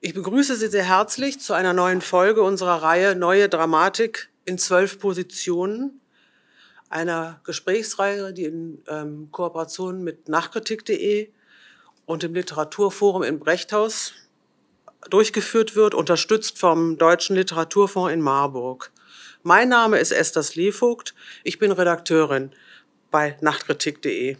Ich begrüße Sie sehr herzlich zu einer neuen Folge unserer Reihe Neue Dramatik in zwölf Positionen, einer Gesprächsreihe, die in ähm, Kooperation mit Nachkritik.de und dem Literaturforum in Brechthaus durchgeführt wird, unterstützt vom Deutschen Literaturfonds in Marburg. Mein Name ist Esther Slevogt, ich bin Redakteurin bei Nachtkritik.de.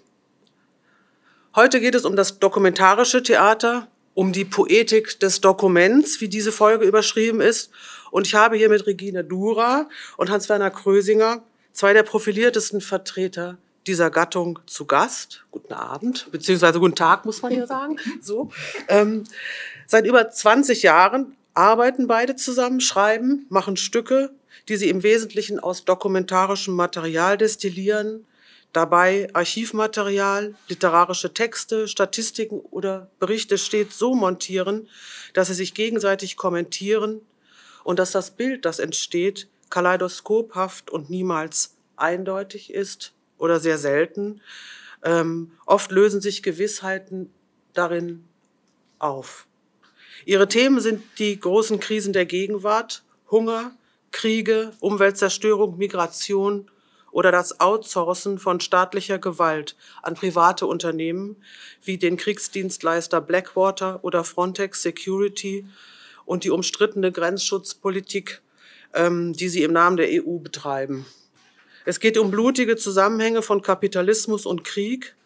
Heute geht es um das dokumentarische Theater um die Poetik des Dokuments, wie diese Folge überschrieben ist. Und ich habe hier mit Regine Dura und Hans-Werner Krösinger zwei der profiliertesten Vertreter dieser Gattung zu Gast. Guten Abend, beziehungsweise guten Tag, muss man ja sagen. So. Ähm, seit über 20 Jahren arbeiten beide zusammen, schreiben, machen Stücke, die sie im Wesentlichen aus dokumentarischem Material destillieren, dabei Archivmaterial, literarische Texte, Statistiken oder Berichte stets so montieren, dass sie sich gegenseitig kommentieren und dass das Bild, das entsteht, kaleidoskophaft und niemals eindeutig ist oder sehr selten. Ähm, oft lösen sich Gewissheiten darin auf. Ihre Themen sind die großen Krisen der Gegenwart, Hunger, Kriege, Umweltzerstörung, Migration oder das Outsourcen von staatlicher Gewalt an private Unternehmen wie den Kriegsdienstleister Blackwater oder Frontex Security und die umstrittene Grenzschutzpolitik, ähm, die sie im Namen der EU betreiben. Es geht um blutige Zusammenhänge von Kapitalismus und Krieg.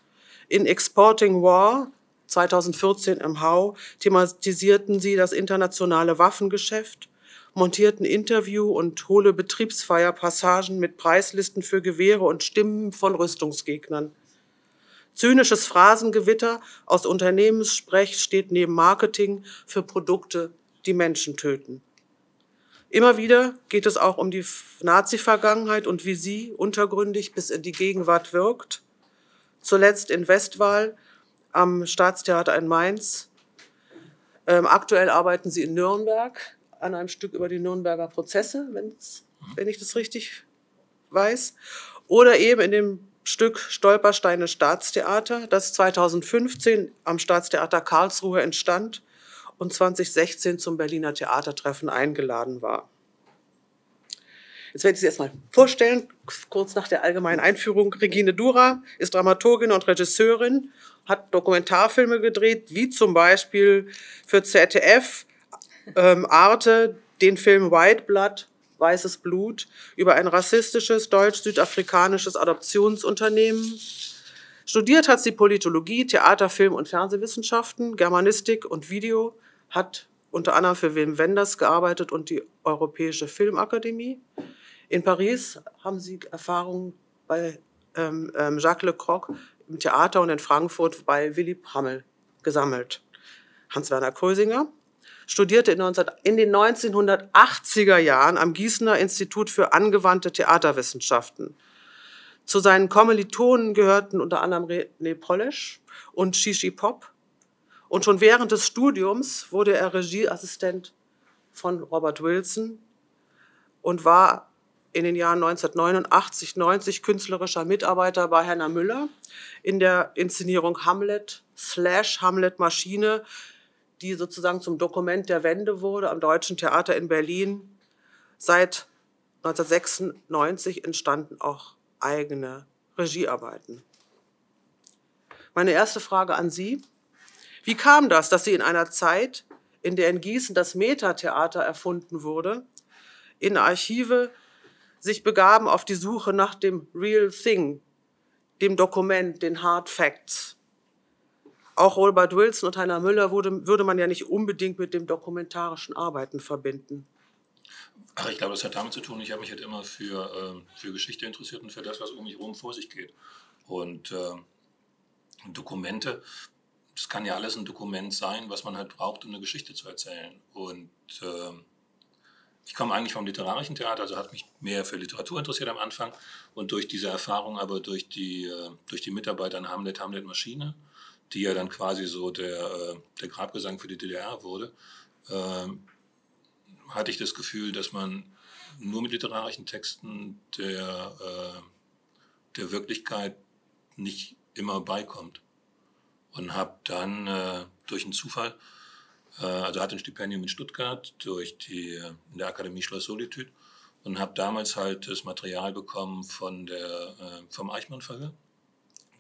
In Exporting War 2014 im Hau thematisierten sie das internationale Waffengeschäft montierten Interview- und hohle Betriebsfeierpassagen mit Preislisten für Gewehre und Stimmen von Rüstungsgegnern. Zynisches Phrasengewitter aus Unternehmenssprech steht neben Marketing für Produkte, die Menschen töten. Immer wieder geht es auch um die Nazi-Vergangenheit und wie sie untergründig bis in die Gegenwart wirkt. Zuletzt in Westwahl am Staatstheater in Mainz. Ähm, aktuell arbeiten sie in Nürnberg an einem Stück über die Nürnberger Prozesse, wenn ich das richtig weiß. Oder eben in dem Stück Stolpersteine Staatstheater, das 2015 am Staatstheater Karlsruhe entstand und 2016 zum Berliner Theatertreffen eingeladen war. Jetzt werde ich Sie erstmal vorstellen, kurz nach der allgemeinen Einführung. Regine Dura ist Dramaturgin und Regisseurin, hat Dokumentarfilme gedreht, wie zum Beispiel für ZDF ähm, Arte den Film White Blood, Weißes Blut, über ein rassistisches deutsch-südafrikanisches Adoptionsunternehmen. Studiert hat sie Politologie, Theater, Film und Fernsehwissenschaften, Germanistik und Video, hat unter anderem für Wim Wenders gearbeitet und die Europäische Filmakademie. In Paris haben sie Erfahrungen bei ähm, ähm, Jacques Lecroc im Theater und in Frankfurt bei Willy Prammel gesammelt. Hans-Werner Krösinger studierte in, 19, in den 1980er Jahren am Gießener Institut für angewandte Theaterwissenschaften. Zu seinen Kommilitonen gehörten unter anderem René Polesch und Shishi Pop. Und schon während des Studiums wurde er Regieassistent von Robert Wilson und war in den Jahren 1989, 90 künstlerischer Mitarbeiter bei Hannah Müller in der Inszenierung Hamlet slash Hamlet Maschine die sozusagen zum Dokument der Wende wurde am Deutschen Theater in Berlin. Seit 1996 entstanden auch eigene Regiearbeiten. Meine erste Frage an Sie. Wie kam das, dass Sie in einer Zeit, in der in Gießen das Metatheater erfunden wurde, in Archive sich begaben auf die Suche nach dem Real Thing, dem Dokument, den Hard Facts? Auch Robert Wilson und Heiner Müller würde, würde man ja nicht unbedingt mit dem dokumentarischen Arbeiten verbinden. Ach, ich glaube, das hat damit zu tun, ich habe mich halt immer für, äh, für Geschichte interessiert und für das, was um mich herum vor sich geht. Und äh, Dokumente, das kann ja alles ein Dokument sein, was man halt braucht, um eine Geschichte zu erzählen. Und äh, ich komme eigentlich vom literarischen Theater, also hat mich mehr für Literatur interessiert am Anfang. Und durch diese Erfahrung, aber durch die, äh, durch die Mitarbeiter an Hamlet, Hamlet Maschine, die ja dann quasi so der, äh, der Grabgesang für die DDR wurde, äh, hatte ich das Gefühl, dass man nur mit literarischen Texten der, äh, der Wirklichkeit nicht immer beikommt. Und habe dann äh, durch einen Zufall also hatte ein Stipendium in Stuttgart durch die, in der Akademie Schloss Solitude und habe damals halt das Material bekommen von der, vom Eichmann-Verhör.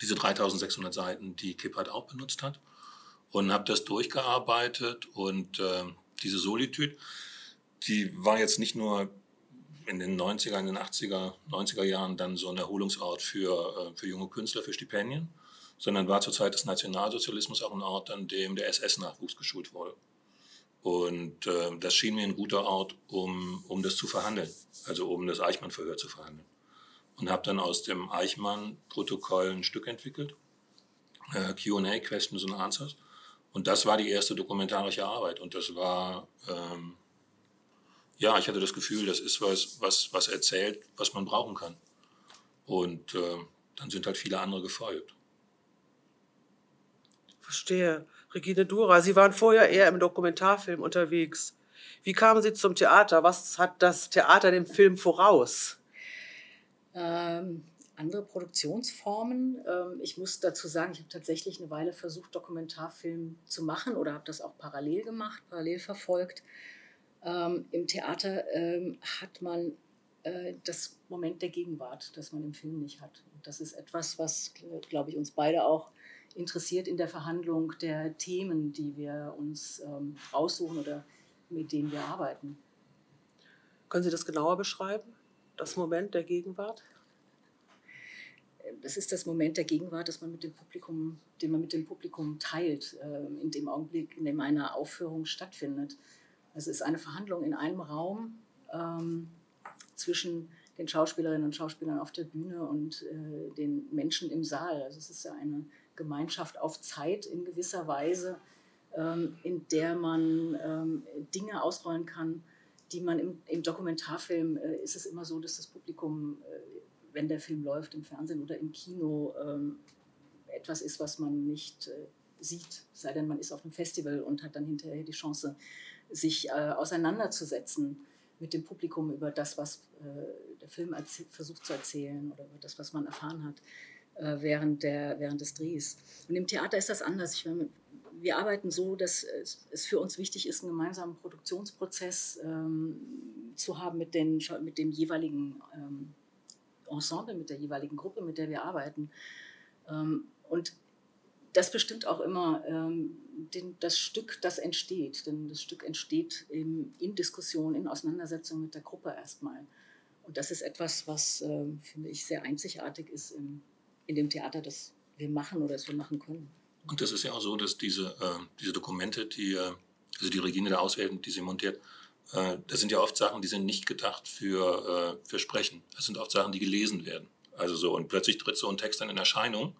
Diese 3600 Seiten, die Kippert auch benutzt hat. Und habe das durchgearbeitet und äh, diese Solitude, die war jetzt nicht nur in den 90er, in den 80er, 90er Jahren dann so ein Erholungsort für, äh, für junge Künstler, für Stipendien, sondern war zur Zeit des Nationalsozialismus auch ein Ort, an dem der SS-Nachwuchs geschult wurde. Und äh, das schien mir ein guter Ort, um, um das zu verhandeln, also um das Eichmann-Verhör zu verhandeln. Und habe dann aus dem Eichmann-Protokoll ein Stück entwickelt, äh, QA, Questions and Answers. Und das war die erste dokumentarische Arbeit. Und das war, ähm, ja, ich hatte das Gefühl, das ist was, was, was erzählt, was man brauchen kann. Und äh, dann sind halt viele andere gefolgt. Verstehe. Regine Dura, Sie waren vorher eher im Dokumentarfilm unterwegs. Wie kamen Sie zum Theater? Was hat das Theater dem Film voraus? Ähm, andere Produktionsformen. Ähm, ich muss dazu sagen, ich habe tatsächlich eine Weile versucht, Dokumentarfilm zu machen oder habe das auch parallel gemacht, parallel verfolgt. Ähm, Im Theater ähm, hat man äh, das Moment der Gegenwart, das man im Film nicht hat. Und das ist etwas, was, glaube ich, uns beide auch interessiert in der Verhandlung der Themen, die wir uns ähm, aussuchen oder mit denen wir arbeiten. Können Sie das genauer beschreiben, das Moment der Gegenwart? Das ist das Moment der Gegenwart, das man mit dem Publikum, den man mit dem Publikum teilt, äh, in dem Augenblick, in dem eine Aufführung stattfindet. Es ist eine Verhandlung in einem Raum ähm, zwischen den Schauspielerinnen und Schauspielern auf der Bühne und äh, den Menschen im Saal. Also es ist ja eine Gemeinschaft auf Zeit in gewisser Weise, ähm, in der man ähm, Dinge ausrollen kann, die man im, im Dokumentarfilm äh, ist es immer so, dass das Publikum, äh, wenn der Film läuft im Fernsehen oder im Kino, ähm, etwas ist, was man nicht äh, sieht, sei denn man ist auf einem Festival und hat dann hinterher die Chance, sich äh, auseinanderzusetzen mit dem Publikum über das, was äh, der Film versucht zu erzählen oder über das, was man erfahren hat. Äh, während, der, während des Drehs. Und im Theater ist das anders. Ich meine, wir arbeiten so, dass es für uns wichtig ist, einen gemeinsamen Produktionsprozess ähm, zu haben mit, den, mit dem jeweiligen ähm, Ensemble, mit der jeweiligen Gruppe, mit der wir arbeiten. Ähm, und das bestimmt auch immer ähm, den, das Stück, das entsteht. Denn das Stück entsteht in, in Diskussion, in Auseinandersetzung mit der Gruppe erstmal. Und das ist etwas, was, äh, finde ich, sehr einzigartig ist im, in dem Theater, das wir machen oder das wir machen können. Und das ist ja auch so, dass diese, äh, diese Dokumente, die, äh, also die Regine da auswählt, die sie montiert, äh, das sind ja oft Sachen, die sind nicht gedacht für, äh, für Sprechen. Das sind oft Sachen, die gelesen werden. Also so, und plötzlich tritt so ein Text dann in Erscheinung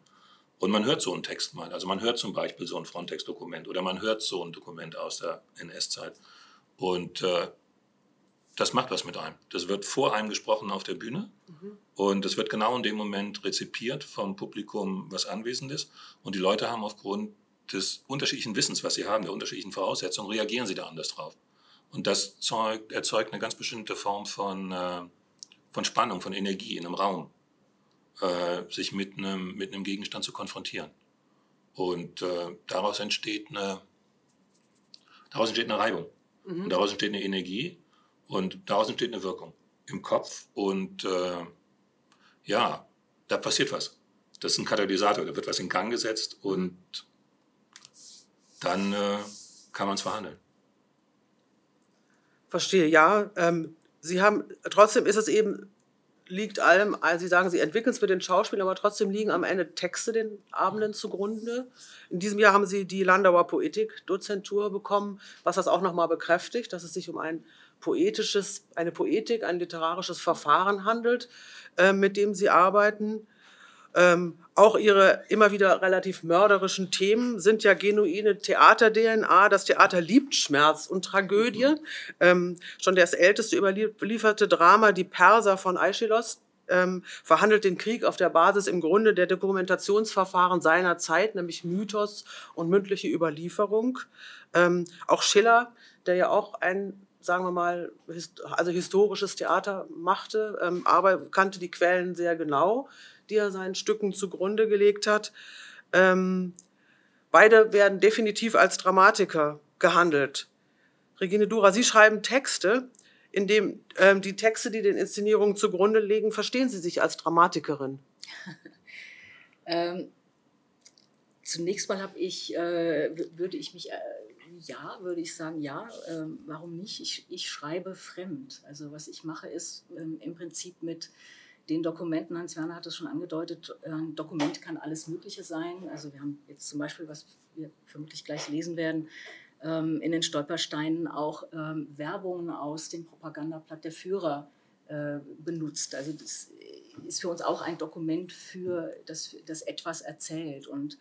und man hört so einen Text mal. Also man hört zum Beispiel so ein Frontex-Dokument oder man hört so ein Dokument aus der NS-Zeit. Und äh, das macht was mit einem. Das wird vor einem gesprochen auf der Bühne mhm. und es wird genau in dem Moment rezipiert vom Publikum, was anwesend ist. Und die Leute haben aufgrund des unterschiedlichen Wissens, was sie haben, der unterschiedlichen Voraussetzungen, reagieren sie da anders drauf. Und das zeugt, erzeugt eine ganz bestimmte Form von, äh, von Spannung, von Energie in einem Raum, äh, sich mit einem, mit einem Gegenstand zu konfrontieren. Und äh, daraus, entsteht eine, daraus entsteht eine Reibung. Mhm. Und daraus entsteht eine Energie, und daraus entsteht eine Wirkung im Kopf und äh, ja, da passiert was. Das ist ein Katalysator, da wird was in Gang gesetzt und dann äh, kann man es verhandeln. Verstehe, ja. Ähm, Sie haben, trotzdem ist es eben, liegt allem, also Sie sagen, Sie entwickeln es mit den Schauspielern, aber trotzdem liegen am Ende Texte den Abenden zugrunde. In diesem Jahr haben Sie die Landauer Poetik-Dozentur bekommen, was das auch nochmal bekräftigt, dass es sich um ein poetisches, eine Poetik, ein literarisches Verfahren handelt, äh, mit dem sie arbeiten. Ähm, auch ihre immer wieder relativ mörderischen Themen sind ja genuine Theater-DNA. Das Theater liebt Schmerz und Tragödie. Ähm, schon das älteste überlieferte Drama, Die Perser von Aeschylus, ähm, verhandelt den Krieg auf der Basis im Grunde der Dokumentationsverfahren seiner Zeit, nämlich Mythos und mündliche Überlieferung. Ähm, auch Schiller, der ja auch ein sagen wir mal, also historisches Theater machte, ähm, aber kannte die Quellen sehr genau, die er seinen Stücken zugrunde gelegt hat. Ähm, beide werden definitiv als Dramatiker gehandelt. Regine Dura, Sie schreiben Texte, in dem ähm, die Texte, die den Inszenierungen zugrunde liegen, verstehen Sie sich als Dramatikerin? ähm, zunächst mal habe ich, äh, würde ich mich, äh, ja, würde ich sagen, ja, äh, warum nicht? Ich, ich schreibe fremd. Also was ich mache, ist ähm, im Prinzip mit den Dokumenten, Hans-Werner hat es schon angedeutet, ein Dokument kann alles Mögliche sein. Also wir haben jetzt zum Beispiel, was wir vermutlich gleich lesen werden, ähm, in den Stolpersteinen auch ähm, Werbungen aus dem Propagandablatt der Führer äh, benutzt. Also das ist für uns auch ein Dokument für das, das etwas erzählt. Und ähm,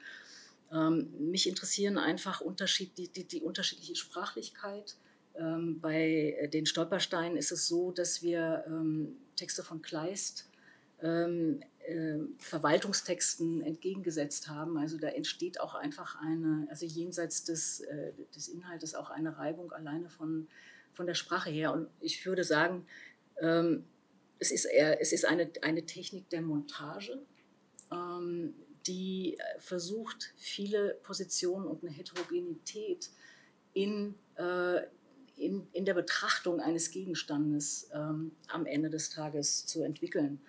mich interessieren einfach Unterschied, die, die, die unterschiedliche Sprachlichkeit. Ähm, bei den Stolpersteinen ist es so, dass wir ähm, Texte von Kleist ähm, äh, Verwaltungstexten entgegengesetzt haben. Also da entsteht auch einfach eine, also jenseits des, äh, des Inhaltes auch eine Reibung alleine von, von der Sprache her. Und ich würde sagen, ähm, es ist, eher, es ist eine, eine Technik der Montage, ähm, die versucht, viele Positionen und eine Heterogenität in, äh, in, in der Betrachtung eines Gegenstandes ähm, am Ende des Tages zu entwickeln.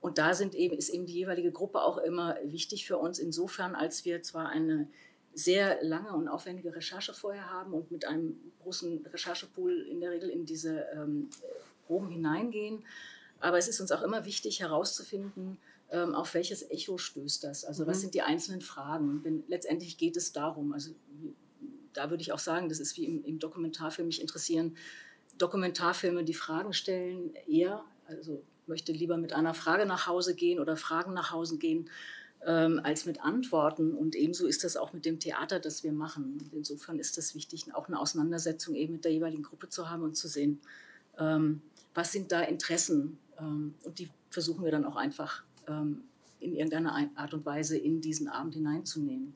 Und da sind eben, ist eben die jeweilige Gruppe auch immer wichtig für uns, insofern, als wir zwar eine sehr lange und aufwendige Recherche vorher haben und mit einem großen Recherchepool in der Regel in diese ähm, Proben hineingehen. Aber es ist uns auch immer wichtig herauszufinden, ähm, auf welches Echo stößt das. Also mhm. was sind die einzelnen Fragen? Denn letztendlich geht es darum. Also da würde ich auch sagen, das ist wie im, im Dokumentarfilm mich interessieren. Dokumentarfilme, die Fragen stellen, eher, also möchte lieber mit einer Frage nach Hause gehen oder Fragen nach Hause gehen, ähm, als mit Antworten. Und ebenso ist das auch mit dem Theater, das wir machen. Insofern ist es wichtig, auch eine Auseinandersetzung eben mit der jeweiligen Gruppe zu haben und zu sehen, ähm, was sind da Interessen. Ähm, und die versuchen wir dann auch einfach ähm, in irgendeiner Art und Weise in diesen Abend hineinzunehmen.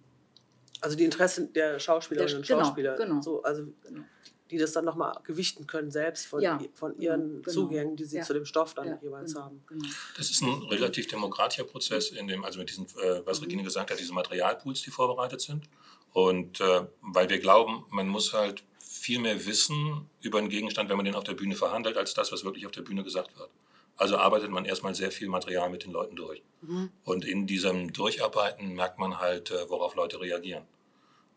Also die Interessen der Schauspielerinnen und genau, Schauspieler. Genau. So, also genau die das dann nochmal gewichten können, selbst von, ja, von ihren genau. Zugängen, die sie ja. zu dem Stoff dann ja, jeweils genau, haben. Genau. Das ist ein relativ demokratischer Prozess, in dem, also mit diesen, äh, was mhm. Regine gesagt hat, diese Materialpools, die vorbereitet sind. Und äh, weil wir glauben, man muss halt viel mehr wissen über einen Gegenstand, wenn man den auf der Bühne verhandelt, als das, was wirklich auf der Bühne gesagt wird. Also arbeitet man erstmal sehr viel Material mit den Leuten durch. Mhm. Und in diesem Durcharbeiten merkt man halt, äh, worauf Leute reagieren.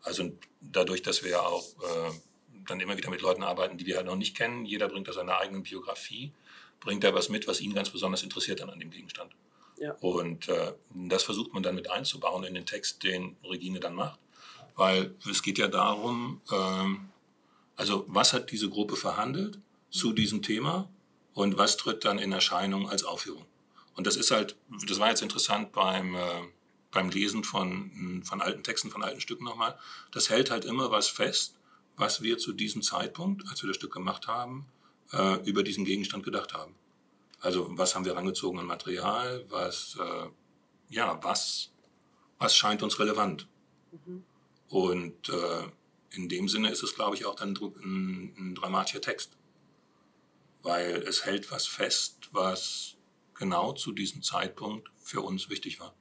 Also dadurch, dass wir auch äh, dann immer wieder mit Leuten arbeiten, die wir halt noch nicht kennen. Jeder bringt da seine eigene Biografie, bringt da was mit, was ihn ganz besonders interessiert dann an dem Gegenstand. Ja. Und äh, das versucht man dann mit einzubauen in den Text, den Regine dann macht. Weil es geht ja darum, ähm, also was hat diese Gruppe verhandelt zu diesem Thema und was tritt dann in Erscheinung als Aufführung. Und das ist halt, das war jetzt interessant beim, äh, beim Lesen von, von alten Texten, von alten Stücken nochmal. Das hält halt immer was fest, was wir zu diesem Zeitpunkt, als wir das Stück gemacht haben, äh, über diesen Gegenstand gedacht haben. Also was haben wir rangezogen an Material, was, äh, ja, was, was scheint uns relevant. Mhm. Und äh, in dem Sinne ist es, glaube ich, auch dann ein, ein dramatischer Text. Weil es hält was fest, was genau zu diesem Zeitpunkt für uns wichtig war.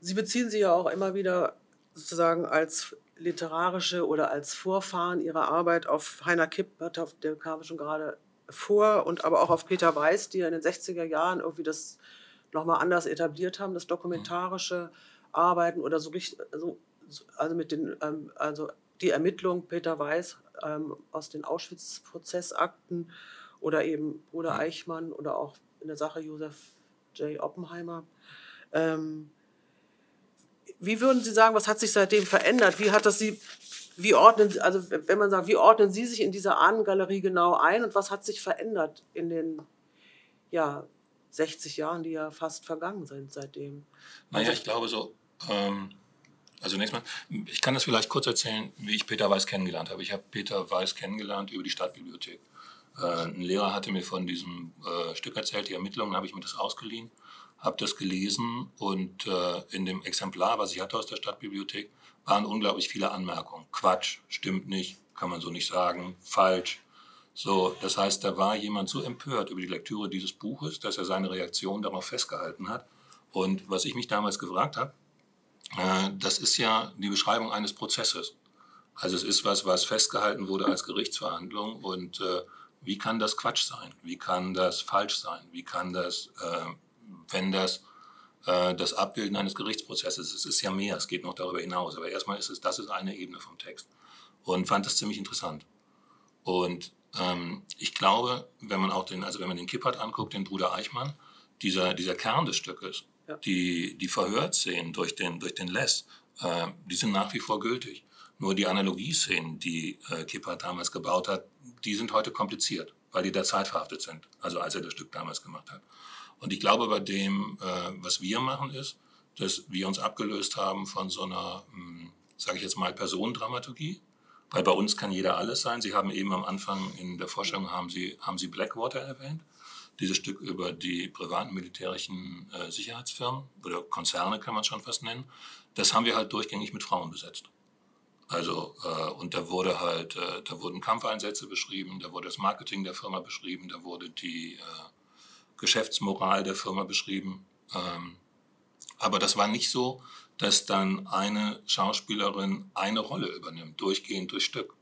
Sie beziehen sich ja auch immer wieder sozusagen als literarische oder als Vorfahren ihrer Arbeit auf Heiner Kipp, der kam schon gerade vor, und aber auch auf Peter Weiß, die ja in den 60er Jahren irgendwie das nochmal anders etabliert haben, das dokumentarische Arbeiten oder so richtig, also, also mit den, ähm, also die Ermittlung Peter Weiß ähm, aus den Auschwitz-Prozessakten oder eben Bruder Eichmann oder auch in der Sache Josef J. Oppenheimer. Ähm, wie würden Sie sagen, was hat sich seitdem verändert? Wie hat das Sie, wie ordnen, also wenn man sagt, wie ordnen Sie sich in dieser Ahnengalerie genau ein und was hat sich verändert in den ja, 60 Jahren, die ja fast vergangen sind seitdem? Naja, ich glaube so, ähm, also nächstes Mal, ich kann das vielleicht kurz erzählen, wie ich Peter Weiß kennengelernt habe. Ich habe Peter Weiß kennengelernt über die Stadtbibliothek. Äh, ein Lehrer hatte mir von diesem äh, Stück erzählt, die Ermittlungen, habe ich mir das ausgeliehen habe das gelesen und äh, in dem Exemplar, was ich hatte aus der Stadtbibliothek, waren unglaublich viele Anmerkungen. Quatsch, stimmt nicht, kann man so nicht sagen, falsch. So, das heißt, da war jemand so empört über die Lektüre dieses Buches, dass er seine Reaktion darauf festgehalten hat. Und was ich mich damals gefragt habe, das ist ja die Beschreibung eines Prozesses. Also es ist was, was festgehalten wurde als Gerichtsverhandlung und äh, wie kann das Quatsch sein? Wie kann das falsch sein? Wie kann das, äh, wenn das äh, das Abbilden eines Gerichtsprozesses ist, es ist ja mehr, es geht noch darüber hinaus, aber erstmal ist es, das ist eine Ebene vom Text und fand das ziemlich interessant. Und ähm, ich glaube, wenn man auch den, also wenn man den Kippert anguckt, den Bruder Eichmann, dieser, dieser Kern des Stückes, ja. die, die Verhörszenen durch den, durch den Less, äh, die sind nach wie vor gültig. Nur die Analogieszenen, die äh, Kippert damals gebaut hat, die sind heute kompliziert, weil die der Zeit verhaftet sind, also als er das Stück damals gemacht hat. Und ich glaube, bei dem, äh, was wir machen, ist, dass wir uns abgelöst haben von so einer, hm, sage ich jetzt mal, Personendramaturgie, weil bei uns kann jeder alles sein. Sie haben eben am Anfang in der Vorstellung haben Sie, haben Sie Blackwater erwähnt. Dieses Stück über die privaten militärischen äh, Sicherheitsfirmen oder Konzerne kann man schon fast nennen. Das haben wir halt durchgängig mit Frauen besetzt. Also, äh, und da wurde halt, äh, da wurden Kampfeinsätze beschrieben, da wurde das Marketing der Firma beschrieben, da wurde die äh, Geschäftsmoral der Firma beschrieben. Ähm, aber das war nicht so, dass dann eine Schauspielerin eine Rolle übernimmt, durchgehend durch Stück,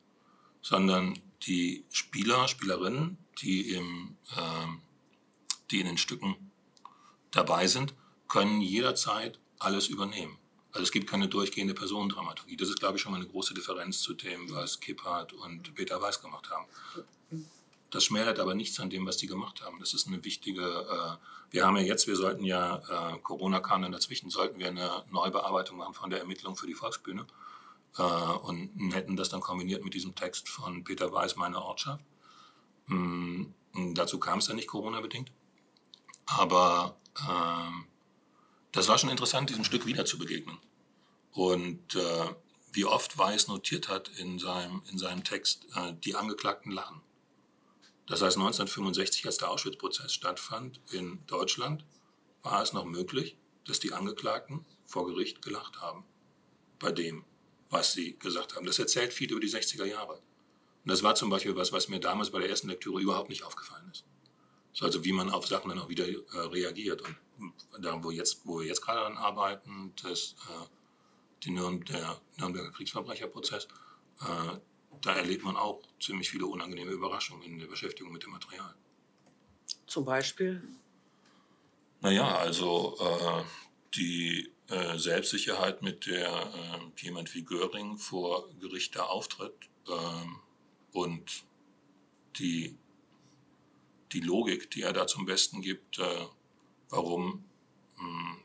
sondern die Spieler, Spielerinnen, die, im, äh, die in den Stücken dabei sind, können jederzeit alles übernehmen. Also es gibt keine durchgehende Personendramaturgie. Das ist, glaube ich, schon mal eine große Differenz zu dem, was Kipphardt und Peter Weiß gemacht haben. Das schmälert aber nichts an dem, was die gemacht haben. Das ist eine wichtige, äh, wir haben ja jetzt, wir sollten ja, äh, Corona kam dann dazwischen, sollten wir eine Neubearbeitung machen von der Ermittlung für die Volksbühne äh, und hätten das dann kombiniert mit diesem Text von Peter Weiß, meine Ortschaft. Ähm, dazu kam es dann nicht Corona-bedingt. Aber ähm, das war schon interessant, diesem Stück wieder zu begegnen. Und äh, wie oft Weiß notiert hat in seinem, in seinem Text, äh, die Angeklagten lachen. Das heißt, 1965, als der Auschwitz-Prozess stattfand in Deutschland, war es noch möglich, dass die Angeklagten vor Gericht gelacht haben bei dem, was sie gesagt haben. Das erzählt viel über die 60er Jahre. Und das war zum Beispiel was, was mir damals bei der ersten Lektüre überhaupt nicht aufgefallen ist. Also wie man auf Sachen dann auch wieder äh, reagiert. Und da, wo, jetzt, wo wir jetzt gerade daran arbeiten, dass äh, Nürn der Nürnberger Kriegsverbrecherprozess, äh, da erlebt man auch ziemlich viele unangenehme Überraschungen in der Beschäftigung mit dem Material. Zum Beispiel? Naja, also äh, die äh, Selbstsicherheit, mit der äh, jemand wie Göring vor Gericht da auftritt ähm, und die, die Logik, die er da zum Besten gibt, äh, warum mh,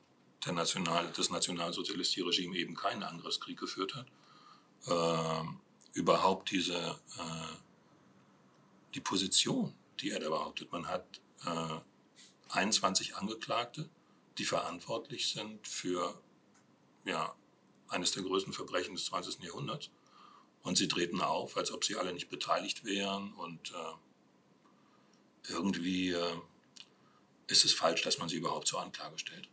der National, das nationalsozialistische Regime eben keinen Angriffskrieg geführt hat. Ähm, überhaupt diese, äh, die Position, die er da behauptet. Man hat äh, 21 Angeklagte, die verantwortlich sind für ja, eines der größten Verbrechen des 20. Jahrhunderts. Und sie treten auf, als ob sie alle nicht beteiligt wären. Und äh, irgendwie äh, ist es falsch, dass man sie überhaupt zur Anklage stellt.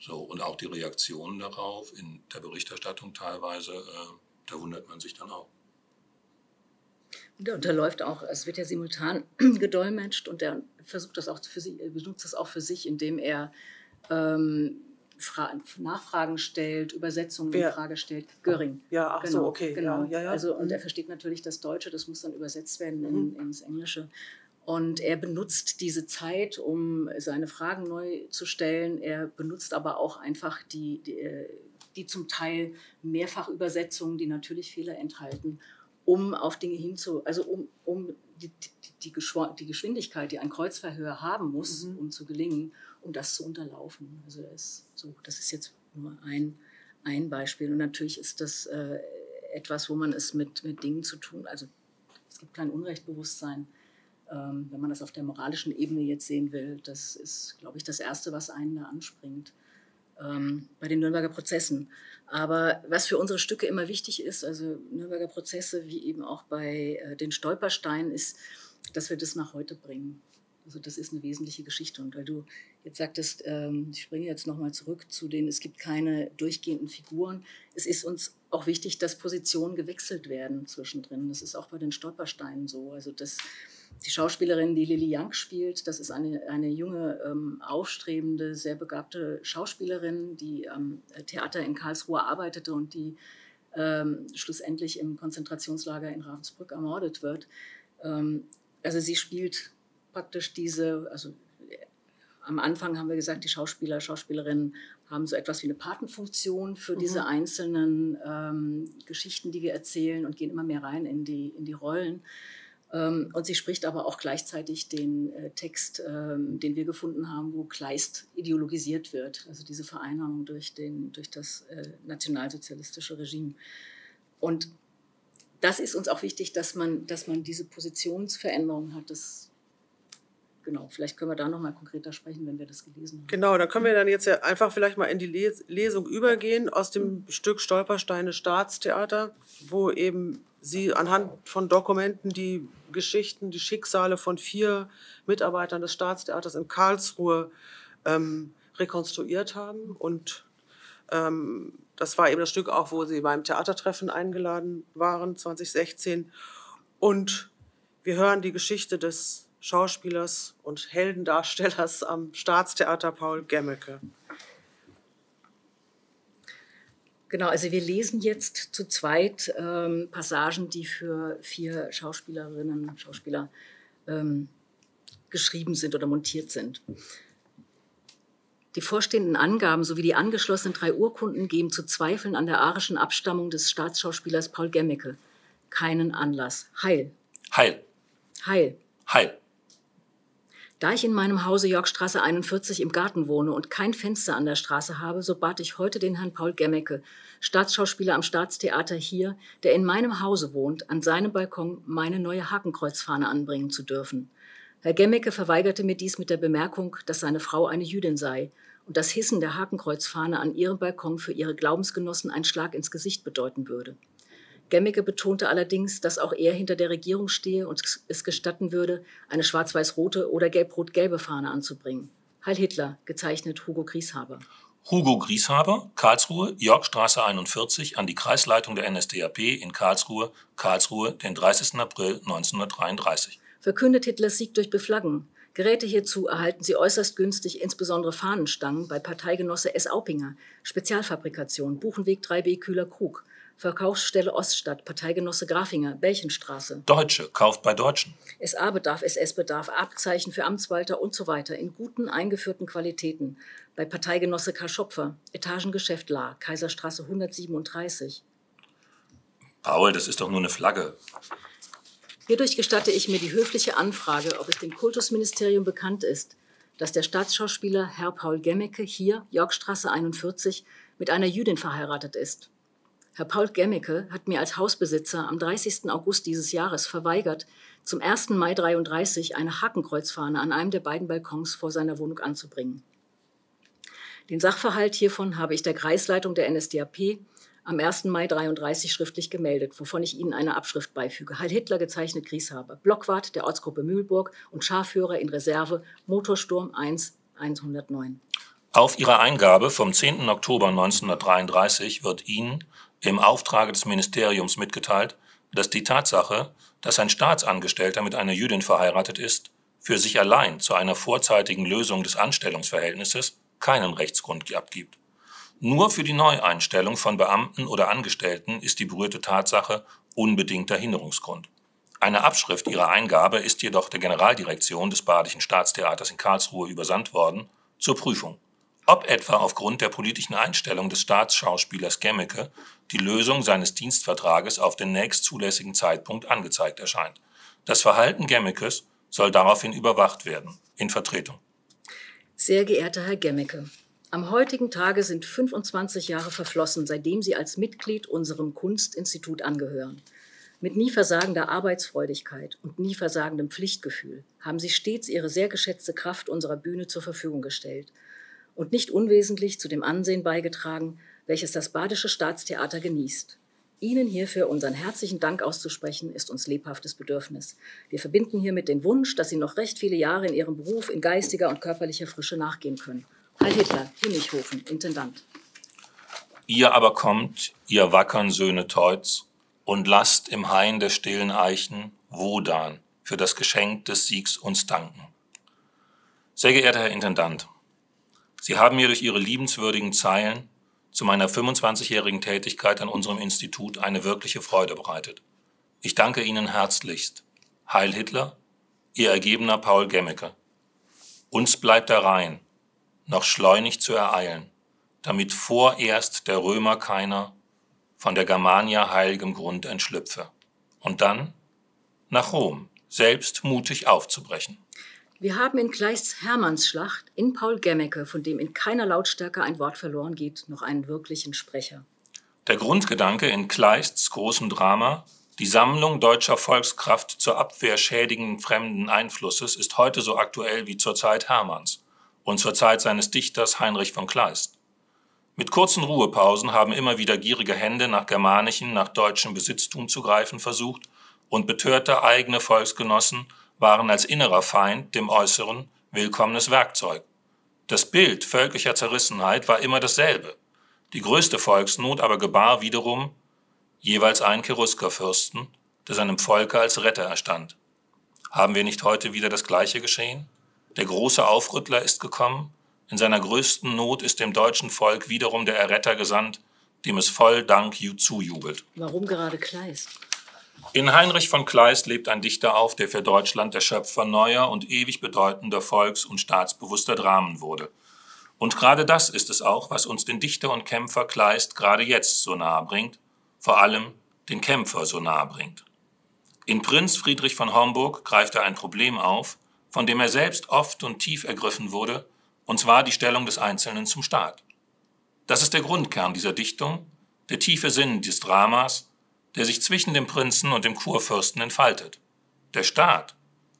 So, und auch die Reaktionen darauf in der Berichterstattung teilweise äh, da wundert man sich dann auch. Und da, läuft auch, es wird ja simultan gedolmetscht und er versucht das auch für sich, benutzt das auch für sich, indem er ähm, Nachfragen stellt, Übersetzungen in Frage stellt. Göring. Ja, ach genau, so, okay. Genau. Ja, ja, Also, und er mhm. versteht natürlich das Deutsche, das muss dann übersetzt werden in, mhm. ins Englische. Und er benutzt diese Zeit, um seine Fragen neu zu stellen. Er benutzt aber auch einfach die, die äh, die zum Teil Mehrfachübersetzungen, die natürlich Fehler enthalten, um auf Dinge hinzu, also um, um die, die, die Geschwindigkeit, die ein Kreuzverhör haben muss, mhm. um zu gelingen, um das zu unterlaufen. Also das, so, das ist jetzt nur ein, ein Beispiel. Und natürlich ist das äh, etwas, wo man es mit, mit Dingen zu tun, also es gibt kein Unrechtbewusstsein. Ähm, wenn man das auf der moralischen Ebene jetzt sehen will, das ist, glaube ich, das Erste, was einen da anspringt ähm, bei den Nürnberger Prozessen. Aber was für unsere Stücke immer wichtig ist, also Nürnberger Prozesse wie eben auch bei äh, den Stolpersteinen, ist, dass wir das nach heute bringen. Also das ist eine wesentliche Geschichte. Und weil du jetzt sagtest, ähm, ich springe jetzt nochmal zurück zu denen, es gibt keine durchgehenden Figuren. Es ist uns auch wichtig, dass Positionen gewechselt werden zwischendrin. Das ist auch bei den Stolpersteinen so. Also das die Schauspielerin, die Lily Young spielt, das ist eine, eine junge, ähm, aufstrebende, sehr begabte Schauspielerin, die am Theater in Karlsruhe arbeitete und die ähm, schlussendlich im Konzentrationslager in Ravensbrück ermordet wird. Also sie spielt praktisch diese, also am Anfang haben wir gesagt, die Schauspieler, Schauspielerinnen haben so etwas wie eine Patenfunktion für mhm. diese einzelnen ähm, Geschichten, die wir erzählen und gehen immer mehr rein in die, in die Rollen. Ähm, und sie spricht aber auch gleichzeitig den äh, Text, ähm, den wir gefunden haben, wo Kleist ideologisiert wird, also diese Vereinnahmung durch, den, durch das äh, nationalsozialistische Regime. Und das ist uns auch wichtig, dass man, dass man diese Positionsveränderung hat. Das genau, vielleicht können wir da nochmal konkreter sprechen, wenn wir das gelesen haben. Genau, da können wir dann jetzt ja einfach vielleicht mal in die Les Lesung übergehen aus dem Stück Stolpersteine Staatstheater, wo eben Sie anhand von Dokumenten die Geschichten, die Schicksale von vier Mitarbeitern des Staatstheaters in Karlsruhe ähm, rekonstruiert haben. Und ähm, das war eben das Stück auch, wo Sie beim Theatertreffen eingeladen waren, 2016. Und wir hören die Geschichte des Schauspielers und Heldendarstellers am Staatstheater Paul Gemmeke. Genau, also wir lesen jetzt zu zweit ähm, Passagen, die für vier Schauspielerinnen und Schauspieler ähm, geschrieben sind oder montiert sind. Die vorstehenden Angaben sowie die angeschlossenen drei Urkunden geben zu Zweifeln an der arischen Abstammung des Staatsschauspielers Paul Gemmeke keinen Anlass. Heil. Heil. Heil. Heil. Da ich in meinem Hause Yorkstraße 41 im Garten wohne und kein Fenster an der Straße habe, so bat ich heute den Herrn Paul Gemmecke, Staatsschauspieler am Staatstheater hier, der in meinem Hause wohnt, an seinem Balkon meine neue Hakenkreuzfahne anbringen zu dürfen. Herr Gemmecke verweigerte mir dies mit der Bemerkung, dass seine Frau eine Jüdin sei und das Hissen der Hakenkreuzfahne an ihrem Balkon für ihre Glaubensgenossen ein Schlag ins Gesicht bedeuten würde. Gemmicke betonte allerdings, dass auch er hinter der Regierung stehe und es gestatten würde, eine schwarz-weiß-rote oder gelb-rot-gelbe Fahne anzubringen. Heil Hitler, gezeichnet Hugo Grieshaber. Hugo Grieshaber, Karlsruhe, Yorkstraße 41, an die Kreisleitung der NSDAP in Karlsruhe, Karlsruhe, den 30. April 1933. Verkündet Hitlers Sieg durch Beflaggen. Geräte hierzu erhalten Sie äußerst günstig, insbesondere Fahnenstangen bei Parteigenosse S. Aupinger, Spezialfabrikation, Buchenweg 3b Kühler Krug. Verkaufsstelle Oststadt, Parteigenosse Grafinger, Belchenstraße. Deutsche, kauft bei Deutschen. SA-Bedarf, SS-Bedarf, Abzeichen für Amtswalter und so weiter in guten eingeführten Qualitäten. Bei Parteigenosse Karl Schopfer, Etagengeschäft La, Kaiserstraße 137. Paul, das ist doch nur eine Flagge. Hierdurch gestatte ich mir die höfliche Anfrage, ob es dem Kultusministerium bekannt ist, dass der Staatsschauspieler Herr Paul Gemmecke hier, Yorkstraße 41, mit einer Jüdin verheiratet ist. Herr Paul Gemmecke hat mir als Hausbesitzer am 30. August dieses Jahres verweigert, zum 1. Mai 33 eine Hakenkreuzfahne an einem der beiden Balkons vor seiner Wohnung anzubringen. Den Sachverhalt hiervon habe ich der Kreisleitung der NSDAP am 1. Mai 33 schriftlich gemeldet, wovon ich Ihnen eine Abschrift beifüge. Heil Hitler gezeichnet Grieshaber, Blockwart der Ortsgruppe Mühlburg und Schafführer in Reserve, Motorsturm 1 109. Auf Ihre Eingabe vom 10. Oktober 1933 wird Ihnen im Auftrage des Ministeriums mitgeteilt, dass die Tatsache, dass ein Staatsangestellter mit einer Jüdin verheiratet ist, für sich allein zu einer vorzeitigen Lösung des Anstellungsverhältnisses keinen Rechtsgrund abgibt. Nur für die Neueinstellung von Beamten oder Angestellten ist die berührte Tatsache unbedingter Hinderungsgrund. Eine Abschrift ihrer Eingabe ist jedoch der Generaldirektion des Badischen Staatstheaters in Karlsruhe übersandt worden zur Prüfung ob etwa aufgrund der politischen Einstellung des Staatsschauspielers Gemmeke die Lösung seines Dienstvertrages auf den nächstzulässigen Zeitpunkt angezeigt erscheint. Das Verhalten Gemmekes soll daraufhin überwacht werden. In Vertretung. Sehr geehrter Herr Gemmeke, am heutigen Tage sind 25 Jahre verflossen, seitdem Sie als Mitglied unserem Kunstinstitut angehören. Mit nie versagender Arbeitsfreudigkeit und nie versagendem Pflichtgefühl haben Sie stets Ihre sehr geschätzte Kraft unserer Bühne zur Verfügung gestellt – und nicht unwesentlich zu dem Ansehen beigetragen, welches das Badische Staatstheater genießt. Ihnen hierfür unseren herzlichen Dank auszusprechen, ist uns lebhaftes Bedürfnis. Wir verbinden hiermit den Wunsch, dass Sie noch recht viele Jahre in Ihrem Beruf in geistiger und körperlicher Frische nachgehen können. Heil Hitler, Hinichhofen, Intendant. Ihr aber kommt, ihr wackern Söhne Teuts, und lasst im Hain der stillen Eichen Wodan für das Geschenk des Siegs uns danken. Sehr geehrter Herr Intendant, Sie haben mir durch Ihre liebenswürdigen Zeilen zu meiner 25-jährigen Tätigkeit an unserem Institut eine wirkliche Freude bereitet. Ich danke Ihnen herzlichst. Heil Hitler, Ihr ergebener Paul Gemmeke. Uns bleibt der Rhein, noch schleunig zu ereilen, damit vorerst der Römer keiner von der Germania heilgem Grund entschlüpfe. Und dann nach Rom, selbst mutig aufzubrechen. Wir haben in Kleists Hermannsschlacht in Paul Gemmeke, von dem in keiner Lautstärke ein Wort verloren geht, noch einen wirklichen Sprecher. Der Grundgedanke in Kleists großem Drama, die Sammlung deutscher Volkskraft zur Abwehr schädigenden fremden Einflusses, ist heute so aktuell wie zur Zeit Hermanns und zur Zeit seines Dichters Heinrich von Kleist. Mit kurzen Ruhepausen haben immer wieder gierige Hände nach germanischem, nach deutschem Besitztum zu greifen versucht und betörte eigene Volksgenossen waren als innerer Feind dem Äußeren willkommenes Werkzeug. Das Bild völkischer Zerrissenheit war immer dasselbe. Die größte Volksnot aber gebar wiederum jeweils einen Cheruskerfürsten, der seinem Volke als Retter erstand. Haben wir nicht heute wieder das Gleiche geschehen? Der große Aufrüttler ist gekommen, in seiner größten Not ist dem deutschen Volk wiederum der Erretter gesandt, dem es voll Dank zujubelt. Warum gerade Kleist? In Heinrich von Kleist lebt ein Dichter auf, der für Deutschland der Schöpfer neuer und ewig bedeutender volks- und staatsbewusster Dramen wurde. Und gerade das ist es auch, was uns den Dichter und Kämpfer Kleist gerade jetzt so nahe bringt, vor allem den Kämpfer so nahe bringt. In Prinz Friedrich von Homburg greift er ein Problem auf, von dem er selbst oft und tief ergriffen wurde, und zwar die Stellung des Einzelnen zum Staat. Das ist der Grundkern dieser Dichtung, der tiefe Sinn des Dramas, der sich zwischen dem Prinzen und dem Kurfürsten entfaltet. Der Staat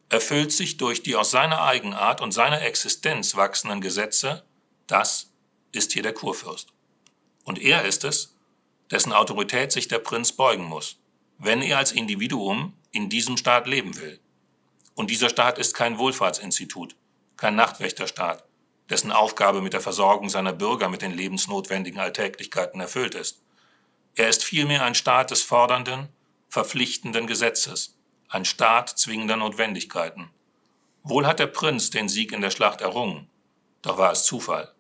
erfüllt sich durch die aus seiner Eigenart und seiner Existenz wachsenden Gesetze, das ist hier der Kurfürst. Und er ist es, dessen Autorität sich der Prinz beugen muss, wenn er als Individuum in diesem Staat leben will. Und dieser Staat ist kein Wohlfahrtsinstitut, kein Nachtwächterstaat, dessen Aufgabe mit der Versorgung seiner Bürger mit den lebensnotwendigen Alltäglichkeiten erfüllt ist. Er ist vielmehr ein Staat des fordernden, verpflichtenden Gesetzes, ein Staat zwingender Notwendigkeiten. Wohl hat der Prinz den Sieg in der Schlacht errungen, doch war es Zufall.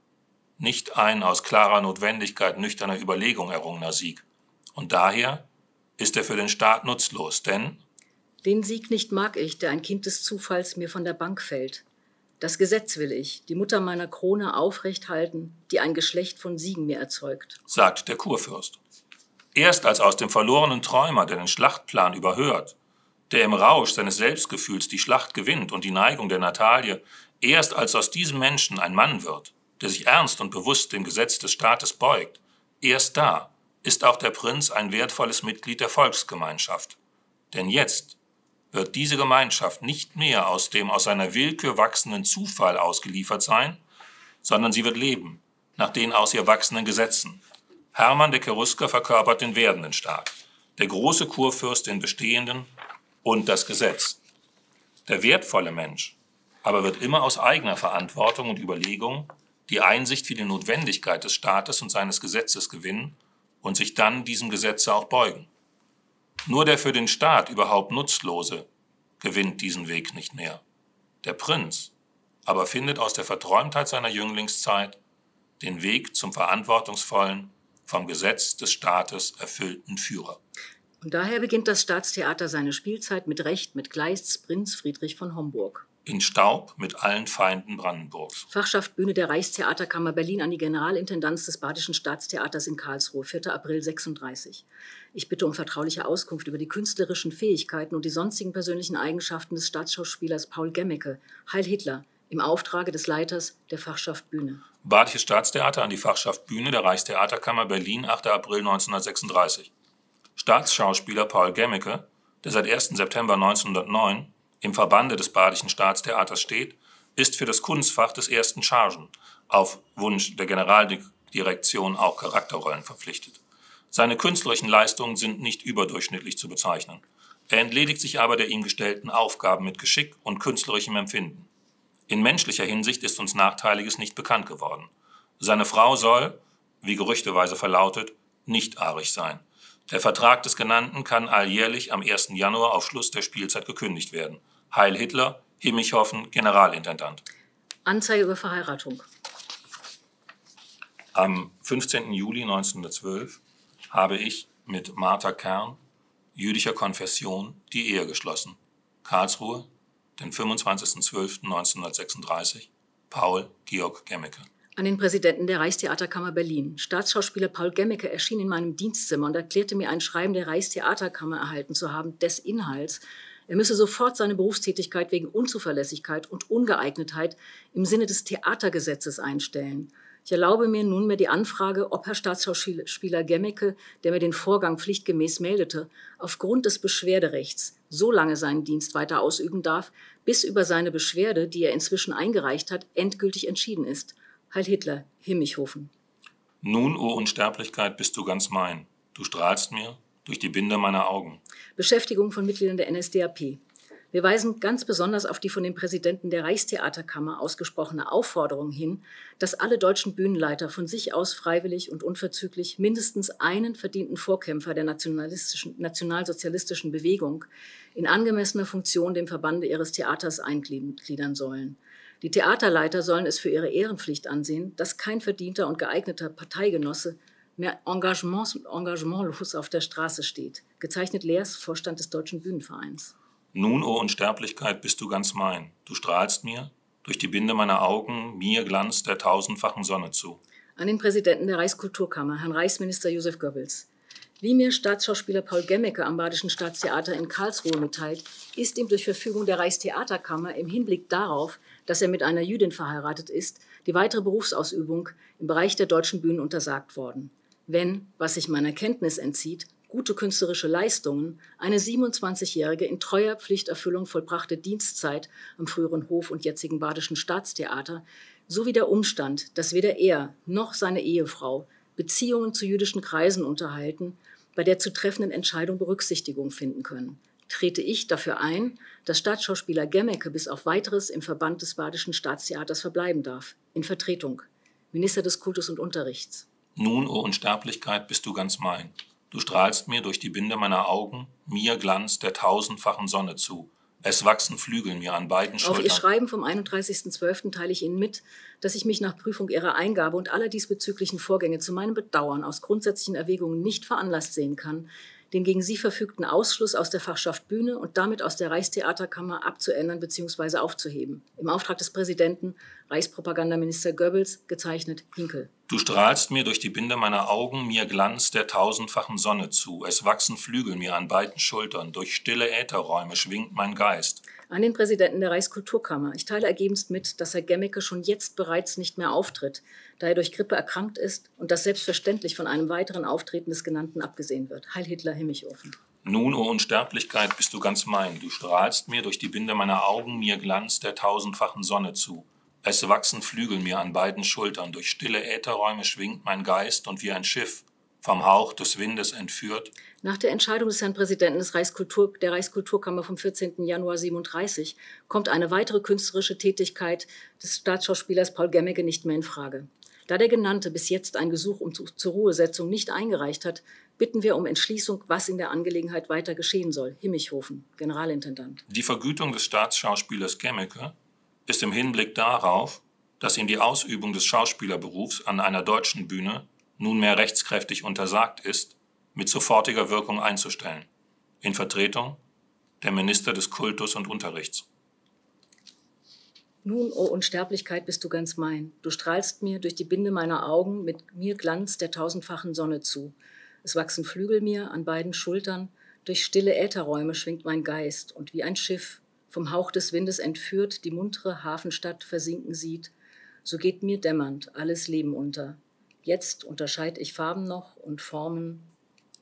Nicht ein aus klarer Notwendigkeit nüchterner Überlegung errungener Sieg. Und daher ist er für den Staat nutzlos, denn den Sieg nicht mag ich, der ein Kind des Zufalls mir von der Bank fällt. Das Gesetz will ich, die Mutter meiner Krone aufrecht halten, die ein Geschlecht von Siegen mir erzeugt, sagt der Kurfürst. Erst als aus dem verlorenen Träumer, der den Schlachtplan überhört, der im Rausch seines Selbstgefühls die Schlacht gewinnt und die Neigung der Natalie, erst als aus diesem Menschen ein Mann wird, der sich ernst und bewusst dem Gesetz des Staates beugt, erst da ist auch der Prinz ein wertvolles Mitglied der Volksgemeinschaft. Denn jetzt wird diese Gemeinschaft nicht mehr aus dem aus seiner Willkür wachsenden Zufall ausgeliefert sein, sondern sie wird leben nach den aus ihr wachsenden Gesetzen, Hermann de Cherusker verkörpert den werdenden Staat, der große Kurfürst den bestehenden und das Gesetz. Der wertvolle Mensch aber wird immer aus eigener Verantwortung und Überlegung die Einsicht für die Notwendigkeit des Staates und seines Gesetzes gewinnen und sich dann diesem Gesetze auch beugen. Nur der für den Staat überhaupt Nutzlose gewinnt diesen Weg nicht mehr. Der Prinz aber findet aus der Verträumtheit seiner Jünglingszeit den Weg zum verantwortungsvollen vom Gesetz des Staates erfüllten Führer. Und daher beginnt das Staatstheater seine Spielzeit mit Recht mit Gleists Prinz Friedrich von Homburg. In Staub mit allen Feinden Brandenburgs. Fachschaft Bühne der Reichstheaterkammer Berlin an die Generalintendanz des Badischen Staatstheaters in Karlsruhe, 4. April 36. Ich bitte um vertrauliche Auskunft über die künstlerischen Fähigkeiten und die sonstigen persönlichen Eigenschaften des Staatsschauspielers Paul Gemmecke, Heil Hitler, im Auftrage des Leiters der Fachschaft Bühne. Badisches Staatstheater an die Fachschaft Bühne der Reichstheaterkammer Berlin, 8. April 1936. Staatsschauspieler Paul Gemmecke, der seit 1. September 1909 im Verbande des Badischen Staatstheaters steht, ist für das Kunstfach des ersten Chargen auf Wunsch der Generaldirektion auch Charakterrollen verpflichtet. Seine künstlerischen Leistungen sind nicht überdurchschnittlich zu bezeichnen. Er entledigt sich aber der ihm gestellten Aufgaben mit Geschick und künstlerischem Empfinden. In menschlicher Hinsicht ist uns Nachteiliges nicht bekannt geworden. Seine Frau soll, wie gerüchteweise verlautet, nicht arisch sein. Der Vertrag des Genannten kann alljährlich am 1. Januar auf Schluss der Spielzeit gekündigt werden. Heil Hitler, Himmichhoffen, Generalintendant. Anzeige über Verheiratung. Am 15. Juli 1912 habe ich mit Martha Kern, jüdischer Konfession, die Ehe geschlossen. Karlsruhe, den 25.12.1936, Paul Georg Gemmeke. An den Präsidenten der Reichstheaterkammer Berlin. Staatsschauspieler Paul Gemmeke erschien in meinem Dienstzimmer und erklärte mir ein Schreiben der Reichstheaterkammer erhalten zu haben, des Inhalts, er müsse sofort seine Berufstätigkeit wegen Unzuverlässigkeit und Ungeeignetheit im Sinne des Theatergesetzes einstellen. Ich erlaube mir nunmehr die Anfrage, ob Herr Staatsschauspieler Gemmeke, der mir den Vorgang pflichtgemäß meldete, aufgrund des Beschwerderechts so lange seinen Dienst weiter ausüben darf, bis über seine Beschwerde, die er inzwischen eingereicht hat, endgültig entschieden ist. Heil Hitler, Himmichhofen. Nun, o Unsterblichkeit, bist du ganz mein. Du strahlst mir durch die Binde meiner Augen. Beschäftigung von Mitgliedern der NSDAP. Wir weisen ganz besonders auf die von dem Präsidenten der Reichstheaterkammer ausgesprochene Aufforderung hin, dass alle deutschen Bühnenleiter von sich aus freiwillig und unverzüglich mindestens einen verdienten Vorkämpfer der nationalsozialistischen Bewegung in angemessener Funktion dem Verbande ihres Theaters eingliedern sollen. Die Theaterleiter sollen es für ihre Ehrenpflicht ansehen, dass kein verdienter und geeigneter Parteigenosse mehr Engagement, engagementlos auf der Straße steht. Gezeichnet Leers, Vorstand des Deutschen Bühnenvereins. Nun, o oh Unsterblichkeit, bist du ganz mein. Du strahlst mir, durch die Binde meiner Augen, mir Glanz der tausendfachen Sonne zu. An den Präsidenten der Reichskulturkammer, Herrn Reichsminister Josef Goebbels. Wie mir Staatsschauspieler Paul Gemmecke am Badischen Staatstheater in Karlsruhe mitteilt, ist ihm durch Verfügung der Reichstheaterkammer im Hinblick darauf, dass er mit einer Jüdin verheiratet ist, die weitere Berufsausübung im Bereich der deutschen Bühnen untersagt worden. Wenn, was sich meiner Kenntnis entzieht, gute künstlerische Leistungen, eine 27-jährige in treuer Pflichterfüllung vollbrachte Dienstzeit am früheren Hof- und jetzigen Badischen Staatstheater, sowie der Umstand, dass weder er noch seine Ehefrau Beziehungen zu jüdischen Kreisen unterhalten, bei der zu treffenden Entscheidung Berücksichtigung finden können. Trete ich dafür ein, dass Staatsschauspieler Gemmecke bis auf weiteres im Verband des Badischen Staatstheaters verbleiben darf, in Vertretung, Minister des Kultus und Unterrichts. Nun, o Unsterblichkeit, bist du ganz mein. Du strahlst mir durch die Binde meiner Augen, mir Glanz der tausendfachen Sonne zu. Es wachsen Flügel mir an beiden Schultern. Auf Ihr Schreiben vom 31.12. teile ich Ihnen mit, dass ich mich nach Prüfung Ihrer Eingabe und aller diesbezüglichen Vorgänge zu meinem Bedauern aus grundsätzlichen Erwägungen nicht veranlasst sehen kann, den gegen Sie verfügten Ausschluss aus der Fachschaft Bühne und damit aus der Reichstheaterkammer abzuändern bzw. aufzuheben. Im Auftrag des Präsidenten, Reichspropagandaminister Goebbels, gezeichnet Hinkel. Du strahlst mir durch die Binde meiner Augen mir Glanz der tausendfachen Sonne zu. Es wachsen Flügel mir an beiden Schultern. Durch stille Ätherräume schwingt mein Geist. An den Präsidenten der Reichskulturkammer. Ich teile ergebenst mit, dass Herr Gemmecke schon jetzt bereits nicht mehr auftritt, da er durch Grippe erkrankt ist und dass selbstverständlich von einem weiteren Auftreten des Genannten abgesehen wird. Heil Hitler, Himmichofen. Nun, o oh Unsterblichkeit, bist du ganz mein. Du strahlst mir durch die Binde meiner Augen mir Glanz der tausendfachen Sonne zu. Es wachsen Flügel mir an beiden Schultern, durch stille Ätherräume schwingt mein Geist und wie ein Schiff, vom Hauch des Windes entführt. Nach der Entscheidung des Herrn Präsidenten des Reichskultur, der Reichskulturkammer vom 14. Januar 37 kommt eine weitere künstlerische Tätigkeit des Staatsschauspielers Paul Gemmecke nicht mehr in Frage. Da der Genannte bis jetzt ein Gesuch um zur Ruhesetzung nicht eingereicht hat, bitten wir um Entschließung, was in der Angelegenheit weiter geschehen soll. Himmichhofen, Generalintendant. Die Vergütung des Staatsschauspielers Gemmecke ist im Hinblick darauf, dass ihm die Ausübung des Schauspielerberufs an einer deutschen Bühne nunmehr rechtskräftig untersagt ist, mit sofortiger Wirkung einzustellen. In Vertretung der Minister des Kultus und Unterrichts. Nun, o oh Unsterblichkeit, bist du ganz mein. Du strahlst mir durch die Binde meiner Augen mit mir Glanz der tausendfachen Sonne zu. Es wachsen Flügel mir an beiden Schultern, durch stille Ätherräume schwingt mein Geist und wie ein Schiff vom Hauch des Windes entführt, die muntere Hafenstadt versinken sieht, so geht mir dämmernd alles Leben unter. Jetzt unterscheid ich Farben noch und Formen.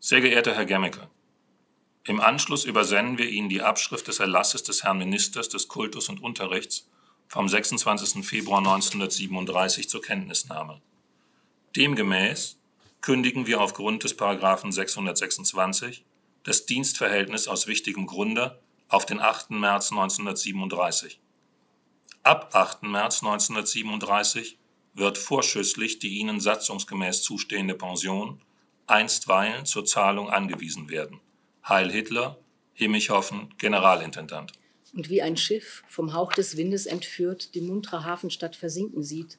Sehr geehrter Herr Gemmecke, im Anschluss übersenden wir Ihnen die Abschrift des Erlasses des Herrn Ministers des Kultus und Unterrichts vom 26. Februar 1937 zur Kenntnisnahme. Demgemäß kündigen wir aufgrund des Paragraphen 626 das Dienstverhältnis aus wichtigem Grunde auf den 8. März 1937. Ab 8. März 1937 wird vorschüsslich die ihnen satzungsgemäß zustehende Pension einstweilen zur Zahlung angewiesen werden. Heil Hitler, Himmichhoffen, Generalintendant. Und wie ein Schiff vom Hauch des Windes entführt die muntere Hafenstadt versinken sieht,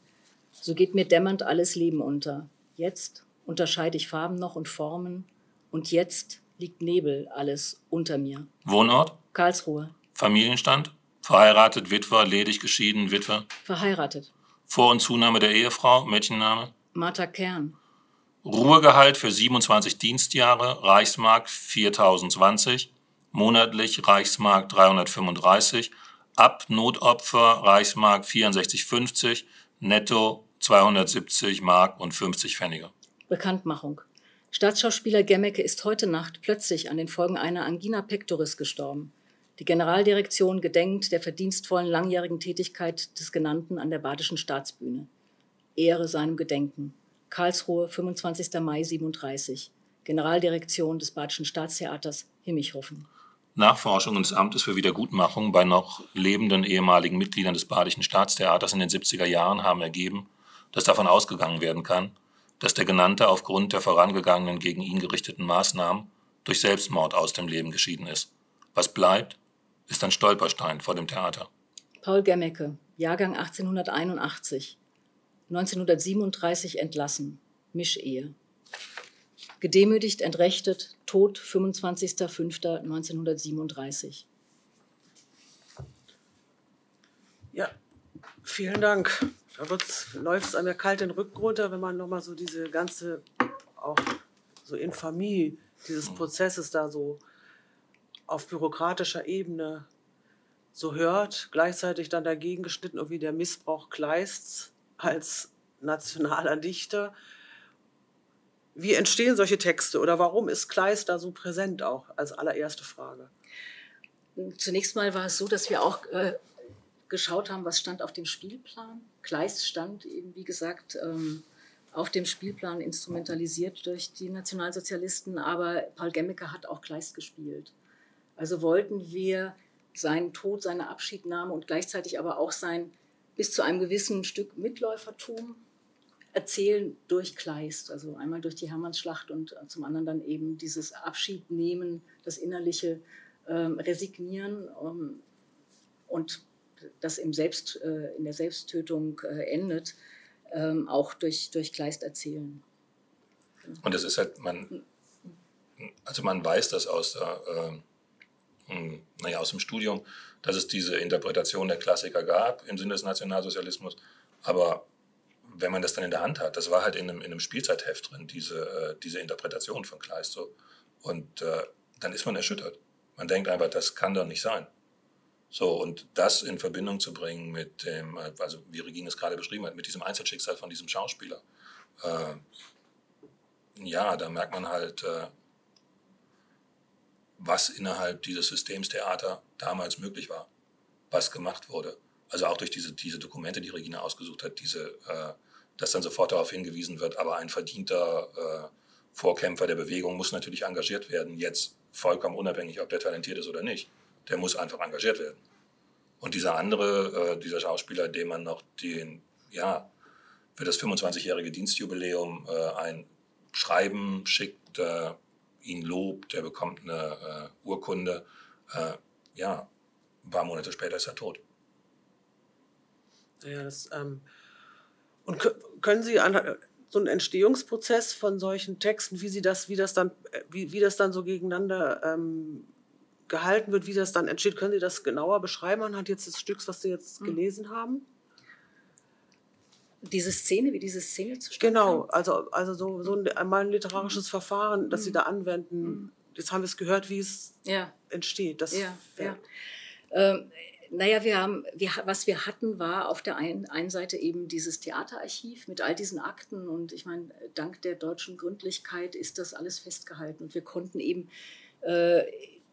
so geht mir dämmernd alles Leben unter. Jetzt unterscheide ich Farben noch und Formen. Und jetzt liegt Nebel alles unter mir. Wohnort? Karlsruhe. Familienstand? Verheiratet, Witwer, ledig, geschieden, Witwe? Verheiratet. Vor- und Zunahme der Ehefrau, Mädchenname? Martha Kern. Ruhegehalt für 27 Dienstjahre, Reichsmark 4020, monatlich Reichsmark 335, ab Notopfer Reichsmark 64,50, netto 270 Mark und 50 Pfennige. Bekanntmachung. Staatsschauspieler Gemmecke ist heute Nacht plötzlich an den Folgen einer Angina pectoris gestorben. Die Generaldirektion gedenkt der verdienstvollen langjährigen Tätigkeit des Genannten an der Badischen Staatsbühne. Ehre seinem Gedenken. Karlsruhe, 25. Mai 37. Generaldirektion des Badischen Staatstheaters Himmichhofen. Nachforschungen des Amtes für Wiedergutmachung bei noch lebenden ehemaligen Mitgliedern des Badischen Staatstheaters in den 70er Jahren haben ergeben, dass davon ausgegangen werden kann, dass der Genannte aufgrund der vorangegangenen gegen ihn gerichteten Maßnahmen durch Selbstmord aus dem Leben geschieden ist. Was bleibt, ist ein Stolperstein vor dem Theater. Paul Gemmecke, Jahrgang 1881, 1937 entlassen, Mischehe. Gedemütigt, entrechtet, Tod 25.05.1937. Ja, vielen Dank. Da läuft es einem ja kalt den Rücken runter, wenn man nochmal so diese ganze, auch so Infamie dieses Prozesses da so auf bürokratischer Ebene so hört. Gleichzeitig dann dagegen geschnitten irgendwie der Missbrauch Kleists als nationaler Dichter. Wie entstehen solche Texte oder warum ist Kleist da so präsent auch als allererste Frage? Zunächst mal war es so, dass wir auch äh, geschaut haben, was stand auf dem Spielplan. Kleist stand eben, wie gesagt, ähm, auf dem Spielplan instrumentalisiert durch die Nationalsozialisten, aber Paul Gemmecke hat auch Kleist gespielt. Also wollten wir seinen Tod, seine Abschiednahme und gleichzeitig aber auch sein bis zu einem gewissen Stück Mitläufertum erzählen durch Kleist. Also einmal durch die Hermannsschlacht und zum anderen dann eben dieses Abschiednehmen, das innerliche ähm, Resignieren ähm, und das im Selbst, äh, in der Selbsttötung äh, endet, ähm, auch durch, durch Kleist erzählen. Und es ist halt, man, also man weiß das aus der, äh, naja, aus dem Studium, dass es diese Interpretation der Klassiker gab im Sinne des Nationalsozialismus. Aber wenn man das dann in der Hand hat, das war halt in einem, in einem Spielzeitheft drin, diese, äh, diese Interpretation von Kleist. So. Und äh, dann ist man erschüttert. Man denkt einfach, das kann doch nicht sein. So, und das in Verbindung zu bringen mit dem, äh, also wie Regine es gerade beschrieben hat, mit diesem Einzelschicksal von diesem Schauspieler. Äh, ja, da merkt man halt, äh, was innerhalb dieses Systems Theater damals möglich war, was gemacht wurde. Also auch durch diese, diese Dokumente, die Regina ausgesucht hat, diese, äh, dass dann sofort darauf hingewiesen wird, aber ein verdienter äh, Vorkämpfer der Bewegung muss natürlich engagiert werden, jetzt vollkommen unabhängig, ob der talentiert ist oder nicht. Der muss einfach engagiert werden. Und dieser andere, äh, dieser Schauspieler, dem man noch den, ja, für das 25-jährige Dienstjubiläum äh, ein Schreiben schickt, äh, ihn lobt, der bekommt eine äh, Urkunde. Äh, ja, ein paar Monate später ist er tot. Ja, das, ähm, und können Sie an, so einen Entstehungsprozess von solchen Texten, wie Sie das, wie das dann, wie, wie das dann so gegeneinander ähm, gehalten wird, wie das dann entsteht, können Sie das genauer beschreiben anhand jetzt des Stücks, was Sie jetzt mhm. gelesen haben? Diese Szene, wie diese Szene zustande Genau, also, also so, so ein, mal ein literarisches Verfahren, das mhm. Sie da anwenden. Mhm. Jetzt haben wir es gehört, wie es ja. entsteht. Das, ja, ja. Ähm, naja, wir haben, wir, was wir hatten, war auf der einen, einen Seite eben dieses Theaterarchiv mit all diesen Akten. Und ich meine, dank der deutschen Gründlichkeit ist das alles festgehalten. Und wir konnten eben äh,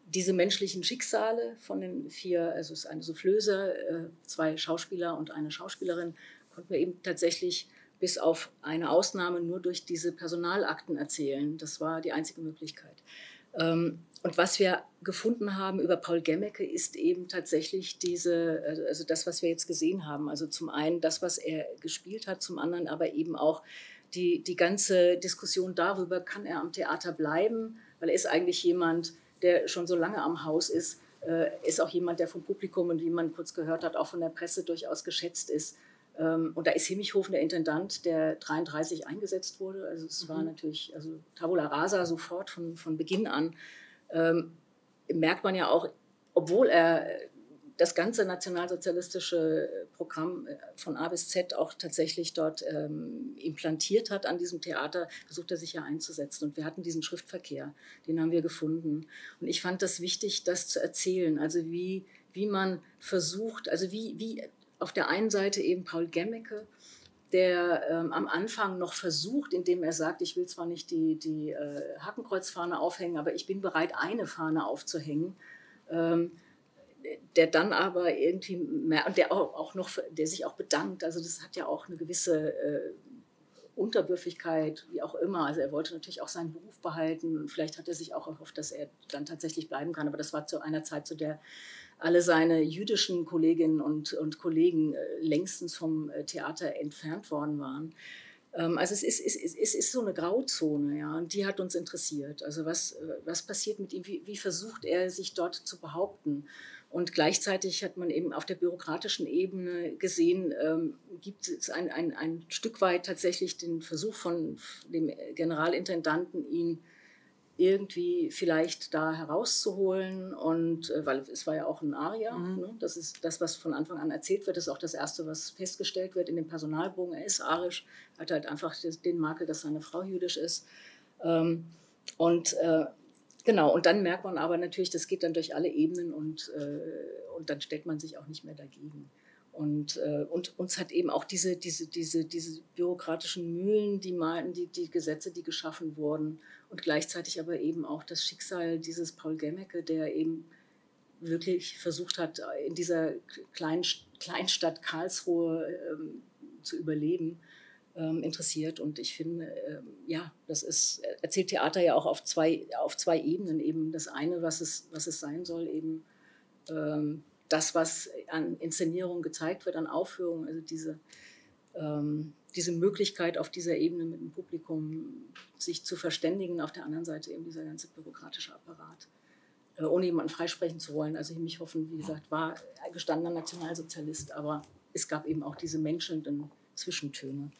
diese menschlichen Schicksale von den vier, also es ist eine Soufflöse, äh, zwei Schauspieler und eine Schauspielerin, konnten wir eben tatsächlich bis auf eine Ausnahme nur durch diese Personalakten erzählen. Das war die einzige Möglichkeit. Ähm, und was wir gefunden haben über Paul Gemmecke ist eben tatsächlich diese, also das, was wir jetzt gesehen haben. Also zum einen das, was er gespielt hat, zum anderen aber eben auch die, die ganze Diskussion darüber, kann er am Theater bleiben, weil er ist eigentlich jemand, der schon so lange am Haus ist, äh, ist auch jemand, der vom Publikum und wie man kurz gehört hat, auch von der Presse durchaus geschätzt ist. Ähm, und da ist Himmichhofen der Intendant, der 33 eingesetzt wurde. Also es war Mhm. natürlich, also Tabula Rasa sofort von, von Beginn an. Ähm, merkt man ja auch, obwohl er das ganze nationalsozialistische Programm äh, von A bis Z auch tatsächlich dort ähm, implantiert hat an diesem Theater, versucht er sich ja einzusetzen. Und wir hatten diesen Schriftverkehr, den haben wir gefunden. Und ich fand das wichtig, das zu erzählen. Also wie, wie man versucht, also wie, wie auf der einen Seite eben Paul Gemmecke, der ähm, am Anfang noch versucht, indem er sagt, ich will zwar nicht die, die äh, Hakenkreuzfahne aufhängen, aber ich bin bereit, eine Fahne aufzuhängen. Ähm, der dann aber irgendwie mehr, der auch, noch, der sich auch bedankt. Also das hat ja auch eine gewisse äh, Unterwürfigkeit, wie auch immer. Also er wollte natürlich auch seinen Beruf behalten. Vielleicht hat er sich auch erhofft, dass er dann tatsächlich bleiben kann. Aber das war zu einer Zeit, zu der alle seine jüdischen Kolleginnen und, und Kollegen äh, längstens vom äh, Theater entfernt worden waren. Ähm, also es ist, es, ist, es ist so eine Grauzone, ja, und die hat uns interessiert. Also was, äh, was passiert mit ihm? Wie, wie versucht er, sich dort zu behaupten? Und gleichzeitig hat man eben auf der bürokratischen Ebene gesehen, ähm, gibt es ein, ein, ein Stück weit tatsächlich den Versuch von dem Generalintendanten, ihn irgendwie vielleicht da herauszuholen. Und äh, weil es war ja auch ein Aria, Mhm. ne? das ist das, was von Anfang an erzählt wird, das ist auch das Erste, was festgestellt wird in dem Personalbogen. Er ist arisch, hat halt einfach den Makel, dass seine Frau jüdisch ist. Ähm, und äh, genau, und dann merkt man aber natürlich, das geht dann durch alle Ebenen und, äh, und dann stellt man sich auch nicht mehr dagegen. Und, äh, und uns hat eben auch diese, diese, diese, diese bürokratischen Mühlen, die malten, die, die Gesetze, die geschaffen wurden und gleichzeitig aber eben auch das Schicksal dieses Paul Gemmecke, der eben wirklich versucht hat, in dieser kleinen Kleinstadt Karlsruhe ähm, zu überleben, ähm, interessiert. Und ich finde, ähm, ja, das ist, erzählt Theater ja auch auf zwei, auf zwei Ebenen. Eben das eine, was es, was es sein soll, eben ähm, das, was an Inszenierung gezeigt wird, an Aufführungen, also diese, ähm, diese Möglichkeit auf dieser Ebene mit dem Publikum sich zu verständigen, auf der anderen Seite eben dieser ganze bürokratische Apparat. Äh, ohne jemanden freisprechen zu wollen. Also Himmichhoffen, wie gesagt, war gestandener Nationalsozialist, aber es gab eben auch diese menschelnden Zwischentöne.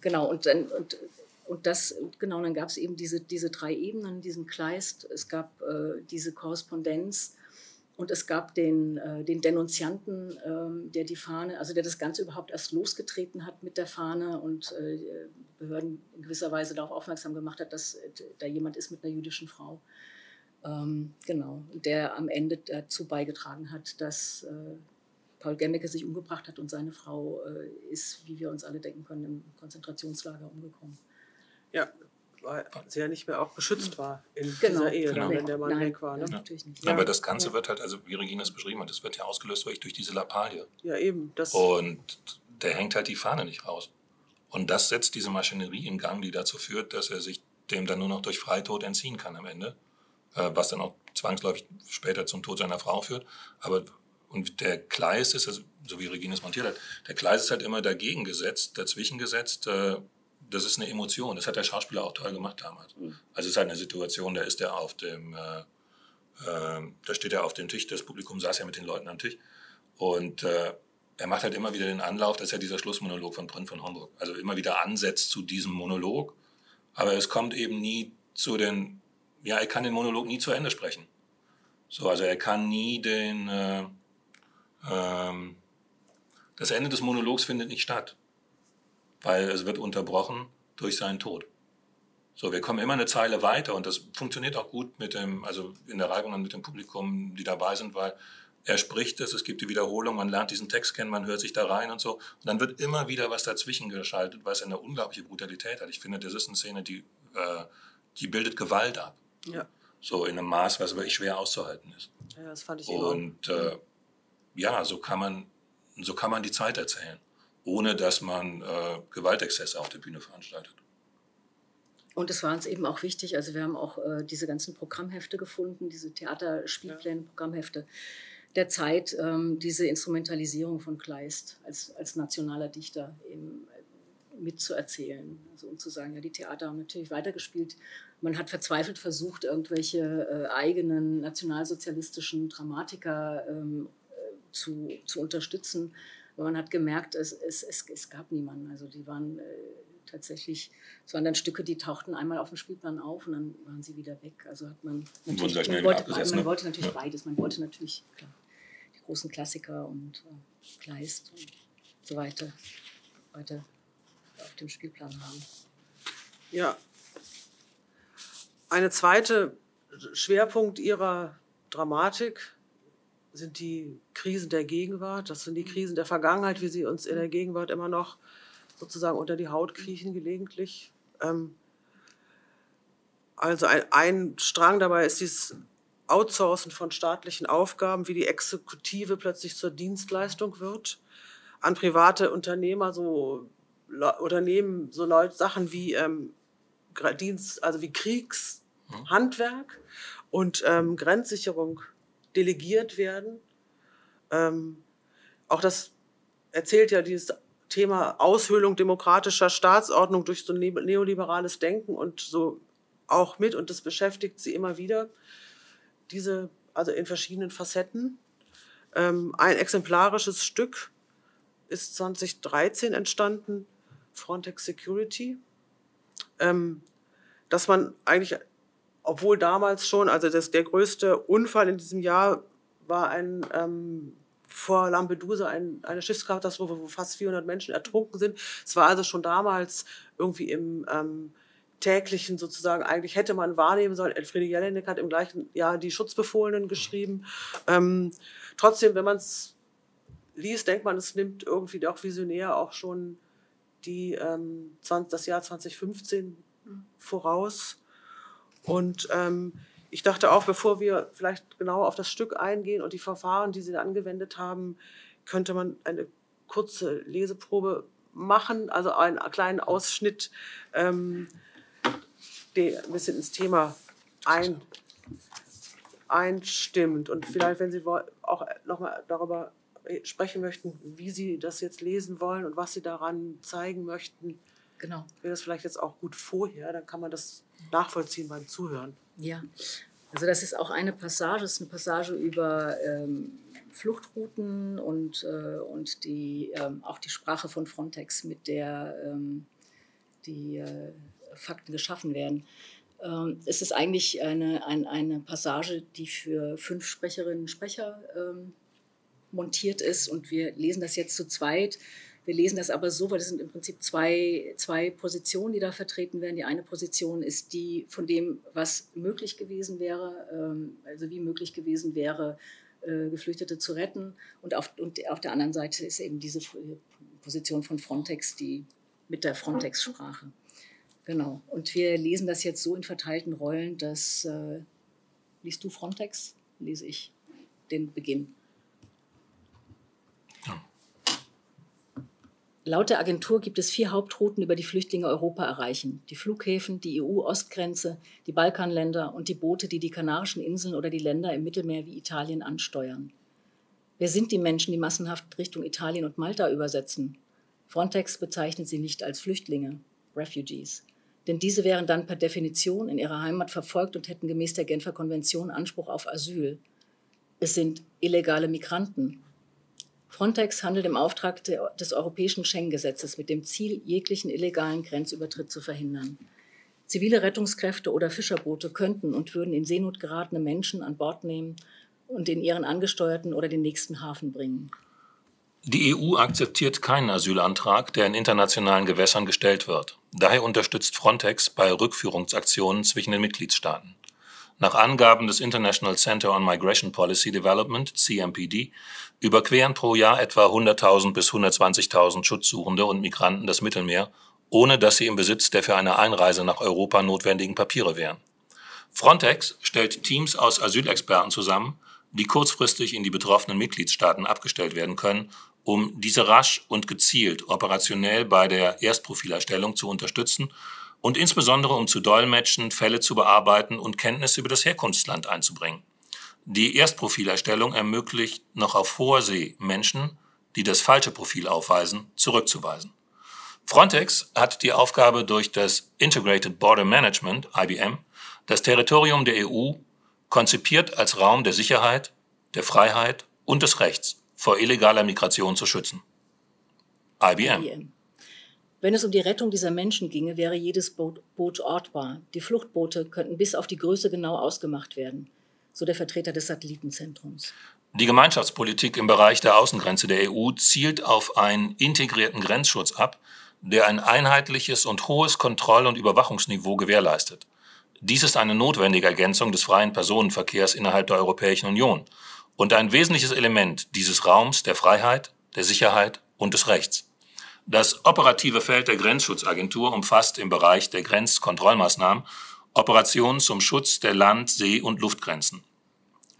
Genau, und dann, und, und das, genau, dann gab es eben diese, diese drei Ebenen, diesen Kleist, es gab äh, diese Korrespondenz und es gab den, äh, den Denunzianten, ähm, der die Fahne, also der das Ganze überhaupt erst losgetreten hat mit der Fahne und äh, Behörden in gewisser Weise darauf aufmerksam gemacht hat, dass äh, da jemand ist mit einer jüdischen Frau. Ähm, genau, der am Ende dazu beigetragen hat, dass äh, Paul Gemmecke sich umgebracht hat und seine Frau äh, ist, wie wir uns alle denken können, im Konzentrationslager umgekommen. Ja, weil sie ja nicht mehr auch geschützt war in Genau. dieser Ehe, Genau. wenn der Mann Nein, weg war. Ne? natürlich nicht. Aber das Ganze Ja. wird halt, also wie Regina es beschrieben hat, das wird ja ausgelöst wirklich durch diese Lappalie. Ja, eben. Das, Und der hängt halt die Fahne nicht raus. Und das setzt diese Maschinerie in Gang, die dazu führt, dass er sich dem dann nur noch durch Freitod entziehen kann am Ende. Äh, was dann auch zwangsläufig später zum Tod seiner Frau führt. Aber und der Kleist ist, also, so wie Regina es montiert hat, der Kleist ist halt immer dagegen gesetzt, dazwischen gesetzt. Das ist eine Emotion. Das hat der Schauspieler auch toll gemacht damals. Mhm. Also es ist halt eine Situation, da ist er auf dem, äh, äh, da steht er auf dem Tisch, das Publikum saß ja mit den Leuten am Tisch. Und äh, er macht halt immer wieder den Anlauf, das ist ja dieser Schlussmonolog von Prinz von Homburg. Also immer wieder ansetzt zu diesem Monolog, aber es kommt eben nie zu den, ja, er kann den Monolog nie zu Ende sprechen. So, also er kann nie den, äh, ähm, das Ende des Monologs findet nicht statt, weil es wird unterbrochen durch seinen Tod. So, wir kommen immer eine Zeile weiter und das funktioniert auch gut mit dem, also in der Reibung mit dem Publikum, die dabei sind, weil er spricht es, es gibt die Wiederholung, man lernt diesen Text kennen, man hört sich da rein und so. Und dann wird immer wieder was dazwischen geschaltet, was eine unglaubliche Brutalität hat. Ich finde, das ist eine Szene, die, äh, die bildet Gewalt ab. ja. So in einem Maß, was wirklich schwer auszuhalten ist. ja, das fand ich. Und äh, ja, so kann man, so kann man die Zeit erzählen, ohne dass man äh, Gewaltexzesse auf der Bühne veranstaltet. Und es war uns eben auch wichtig, also wir haben auch äh, diese ganzen Programmhefte gefunden, diese Theaterspielpläne, Programmhefte der Zeit, ähm, diese Instrumentalisierung von Kleist als, als nationaler Dichter eben äh, mitzuerzählen. Also um zu sagen, ja, die Theater haben natürlich weitergespielt. Man hat verzweifelt versucht, irgendwelche äh, eigenen nationalsozialistischen Dramatiker ähm, äh, zu, zu unterstützen Aber man hat gemerkt, es, es, es, es gab niemanden. Also die waren äh, tatsächlich, es waren dann Stücke, die tauchten einmal auf dem Spielplan auf und dann waren sie wieder weg. Also hat man natürlich, man wollte, man ne? wollte, natürlich ja. beides. Man wollte natürlich klar, die großen Klassiker und äh, Kleist und so weiter, weiter auf dem Spielplan haben. Ja. Eine zweite Schwerpunkt ihrer Dramatik sind die Krisen der Gegenwart. Das sind die Krisen der Vergangenheit, wie sie uns in der Gegenwart immer noch sozusagen unter die Haut kriechen gelegentlich. Ähm, also ein, ein Strang dabei ist dieses Outsourcen von staatlichen Aufgaben, wie die Exekutive plötzlich zur Dienstleistung wird, an private Unternehmer, so Unternehmen, so Leute, Sachen wie ähm, Dienst, also wie Kriegshandwerk und ähm, Grenzsicherung delegiert werden. Ähm, auch das erzählt ja dieses Thema Aushöhlung demokratischer Staatsordnung durch so neoliberales Denken und so auch mit und das beschäftigt sie immer wieder. Diese, also in verschiedenen Facetten. Ähm, ein exemplarisches Stück ist 2013 entstanden, Frontex Security, ähm, dass man eigentlich obwohl damals schon, also das, der größte Unfall in diesem Jahr war ein ähm, vor Lampedusa ein, eine Schiffskatastrophe, wo fast 400 Menschen ertrunken sind. Es war also schon damals irgendwie im ähm, täglichen sozusagen, eigentlich hätte man wahrnehmen sollen. Elfriede Jelinek hat im gleichen Jahr die Schutzbefohlenen geschrieben. Ähm, trotzdem, wenn man es liest, denkt man, es nimmt irgendwie auch visionär auch schon die, ähm, 20, das Jahr 2015 voraus. Und ähm, ich dachte auch, bevor wir vielleicht genau auf das Stück eingehen und die Verfahren, die Sie angewendet haben, könnte man eine kurze Leseprobe machen, also einen kleinen Ausschnitt, ähm, der ein bisschen ins Thema ein, einstimmt. Und vielleicht, wenn Sie auch nochmal darüber sprechen möchten, wie Sie das jetzt lesen wollen und was Sie daran zeigen möchten, Genau. Wäre das vielleicht jetzt auch gut vorher, dann kann man das nachvollziehen beim Zuhören. Ja, also das ist auch eine Passage, das ist eine Passage über ähm, Fluchtrouten und, äh, und die, ähm, auch die Sprache von Frontex, mit der ähm, die äh, Fakten geschaffen werden. Ähm, es ist eigentlich eine, ein, eine Passage, die für fünf Sprecherinnen und Sprecher ähm, montiert ist und wir lesen das jetzt zu zweit. Wir lesen das aber so, weil es sind im Prinzip zwei, zwei Positionen, die da vertreten werden. Die eine Position ist die von dem, was möglich gewesen wäre, ähm, also wie möglich gewesen wäre, äh, Geflüchtete zu retten. Und auf, und auf der anderen Seite ist eben diese Position von Frontex, die mit der Frontex-Sprache. Genau. Und wir lesen das jetzt so in verteilten Rollen, dass äh, liest du Frontex, lese ich den Beginn. Laut der Agentur gibt es vier Hauptrouten, über die Flüchtlinge Europa erreichen. Die Flughäfen, die EU-Ostgrenze, die Balkanländer und die Boote, die die Kanarischen Inseln oder die Länder im Mittelmeer wie Italien ansteuern. Wer sind die Menschen, die massenhaft Richtung Italien und Malta übersetzen? Frontex bezeichnet sie nicht als Flüchtlinge, Refugees. Denn diese wären dann per Definition in ihrer Heimat verfolgt und hätten gemäß der Genfer Konvention Anspruch auf Asyl. Es sind illegale Migranten, Frontex handelt im Auftrag des europäischen Schengen-Gesetzes mit dem Ziel, jeglichen illegalen Grenzübertritt zu verhindern. Zivile Rettungskräfte oder Fischerboote könnten und würden in Seenot geratene Menschen an Bord nehmen und in ihren angesteuerten oder den nächsten Hafen bringen. Die EU akzeptiert keinen Asylantrag, der in internationalen Gewässern gestellt wird. Daher unterstützt Frontex bei Rückführungsaktionen zwischen den Mitgliedstaaten. Nach Angaben des International Center on Migration Policy Development, CMPD, überqueren pro Jahr etwa 100.000 bis 120.000 Schutzsuchende und Migranten das Mittelmeer, ohne dass sie im Besitz der für eine Einreise nach Europa notwendigen Papiere wären. Frontex stellt Teams aus Asylexperten zusammen, die kurzfristig in die betroffenen Mitgliedstaaten abgestellt werden können, um diese rasch und gezielt operationell bei der Erstprofilerstellung zu unterstützen und insbesondere um zu dolmetschen, Fälle zu bearbeiten und Kenntnisse über das Herkunftsland einzubringen. Die Erstprofilerstellung ermöglicht noch auf hoher See Menschen, die das falsche Profil aufweisen, zurückzuweisen. Frontex hat die Aufgabe durch das Integrated Border Management, IBM, das Territorium der EU konzipiert als Raum der Sicherheit, der Freiheit und des Rechts vor illegaler Migration zu schützen. IBM. IBM. Wenn es um die Rettung dieser Menschen ginge, wäre jedes Boot, Boot ortbar. Die Fluchtboote könnten bis auf die Größe genau ausgemacht werden, so der Vertreter des Satellitenzentrums. Die Gemeinschaftspolitik im Bereich der Außengrenze der EU zielt auf einen integrierten Grenzschutz ab, der ein einheitliches und hohes Kontroll- und Überwachungsniveau gewährleistet. Dies ist eine notwendige Ergänzung des freien Personenverkehrs innerhalb der Europäischen Union und ein wesentliches Element dieses Raums der Freiheit, der Sicherheit und des Rechts. Das operative Feld der Grenzschutzagentur umfasst im Bereich der Grenzkontrollmaßnahmen Operationen zum Schutz der Land-, See- und Luftgrenzen.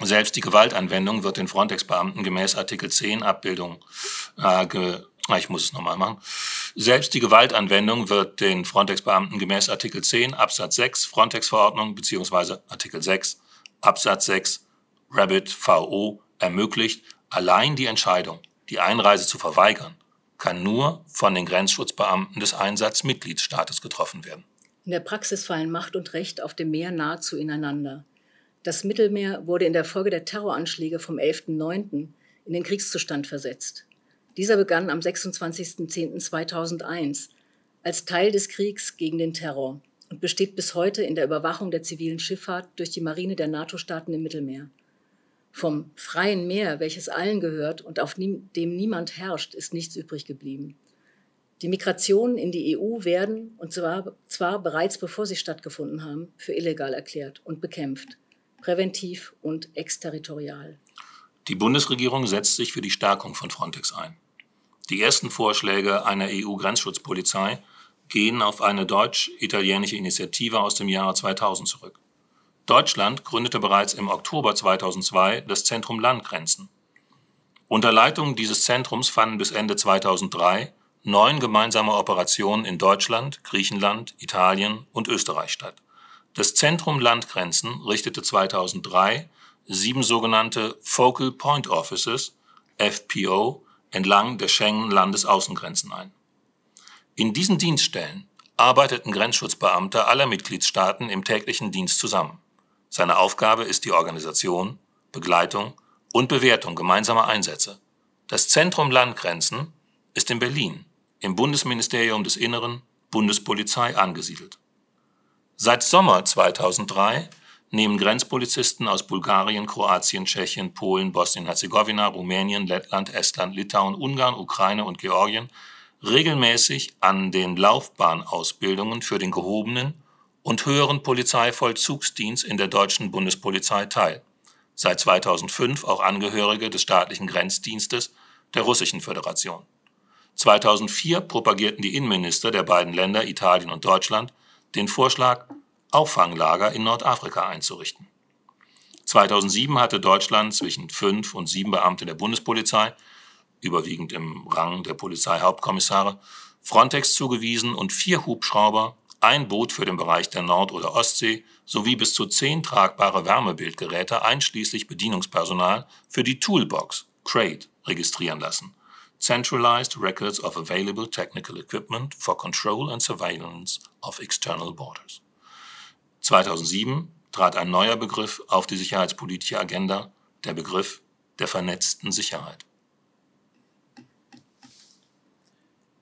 Selbst die Gewaltanwendung wird den Frontex-Beamten gemäß Artikel 10 Abbildung äh, ge, ah, ich muss es nochmal machen. Selbst die Gewaltanwendung wird den Frontex-Beamten gemäß Artikel 10 Absatz 6 Frontex-Verordnung beziehungsweise Artikel 6 Absatz 6 Rabbit VO ermöglicht, allein die Entscheidung, die Einreise zu verweigern, kann nur von den Grenzschutzbeamten des Einsatzmitgliedstaates getroffen werden. In der Praxis fallen Macht und Recht auf dem Meer nahezu ineinander. Das Mittelmeer wurde in der Folge der Terroranschläge vom 11.09. in den Kriegszustand versetzt. Dieser begann am 26.10.2001 als Teil des Kriegs gegen den Terror und besteht bis heute in der Überwachung der zivilen Schifffahrt durch die Marine der NATO-Staaten im Mittelmeer. Vom freien Meer, welches allen gehört und auf dem niemand herrscht, ist nichts übrig geblieben. Die Migrationen in die EU werden, und zwar, zwar bereits bevor sie stattgefunden haben, für illegal erklärt und bekämpft, präventiv und exterritorial. Die Bundesregierung setzt sich für die Stärkung von Frontex ein. Die ersten Vorschläge einer EU-Grenzschutzpolizei gehen auf eine deutsch-italienische Initiative aus dem Jahre 2000 zurück. Deutschland gründete bereits im Oktober 2002 das Zentrum Landgrenzen. Unter Leitung dieses Zentrums fanden bis Ende 2003 neun gemeinsame Operationen in Deutschland, Griechenland, Italien und Österreich statt. Das Zentrum Landgrenzen richtete 2003 sieben sogenannte Focal Point Offices, FPO, entlang der Schengen-Landesaußengrenzen ein. In diesen Dienststellen arbeiteten Grenzschutzbeamte aller Mitgliedstaaten im täglichen Dienst zusammen. Seine Aufgabe ist die Organisation, Begleitung und Bewertung gemeinsamer Einsätze. Das Zentrum Landgrenzen ist in Berlin im Bundesministerium des Inneren, Bundespolizei angesiedelt. Seit Sommer 2003 nehmen Grenzpolizisten aus Bulgarien, Kroatien, Tschechien, Polen, Bosnien-Herzegowina, Rumänien, Lettland, Estland, Litauen, Ungarn, Ukraine und Georgien regelmäßig an den Laufbahnausbildungen für den gehobenen und höheren Polizeivollzugsdienst in der deutschen Bundespolizei teil. Seit 2005 auch Angehörige des staatlichen Grenzdienstes der Russischen Föderation. 2004 propagierten die Innenminister der beiden Länder Italien und Deutschland den Vorschlag, Auffanglager in Nordafrika einzurichten. 2007 hatte Deutschland zwischen fünf und sieben Beamte der Bundespolizei, überwiegend im Rang der Polizeihauptkommissare, Frontex zugewiesen und vier Hubschrauber ein Boot für den Bereich der Nord- oder Ostsee sowie bis zu zehn tragbare Wärmebildgeräte einschließlich Bedienungspersonal für die Toolbox Crate registrieren lassen. Centralized Records of Available Technical Equipment for Control and Surveillance of External Borders. 2007 trat ein neuer Begriff auf die sicherheitspolitische Agenda, der Begriff der vernetzten Sicherheit.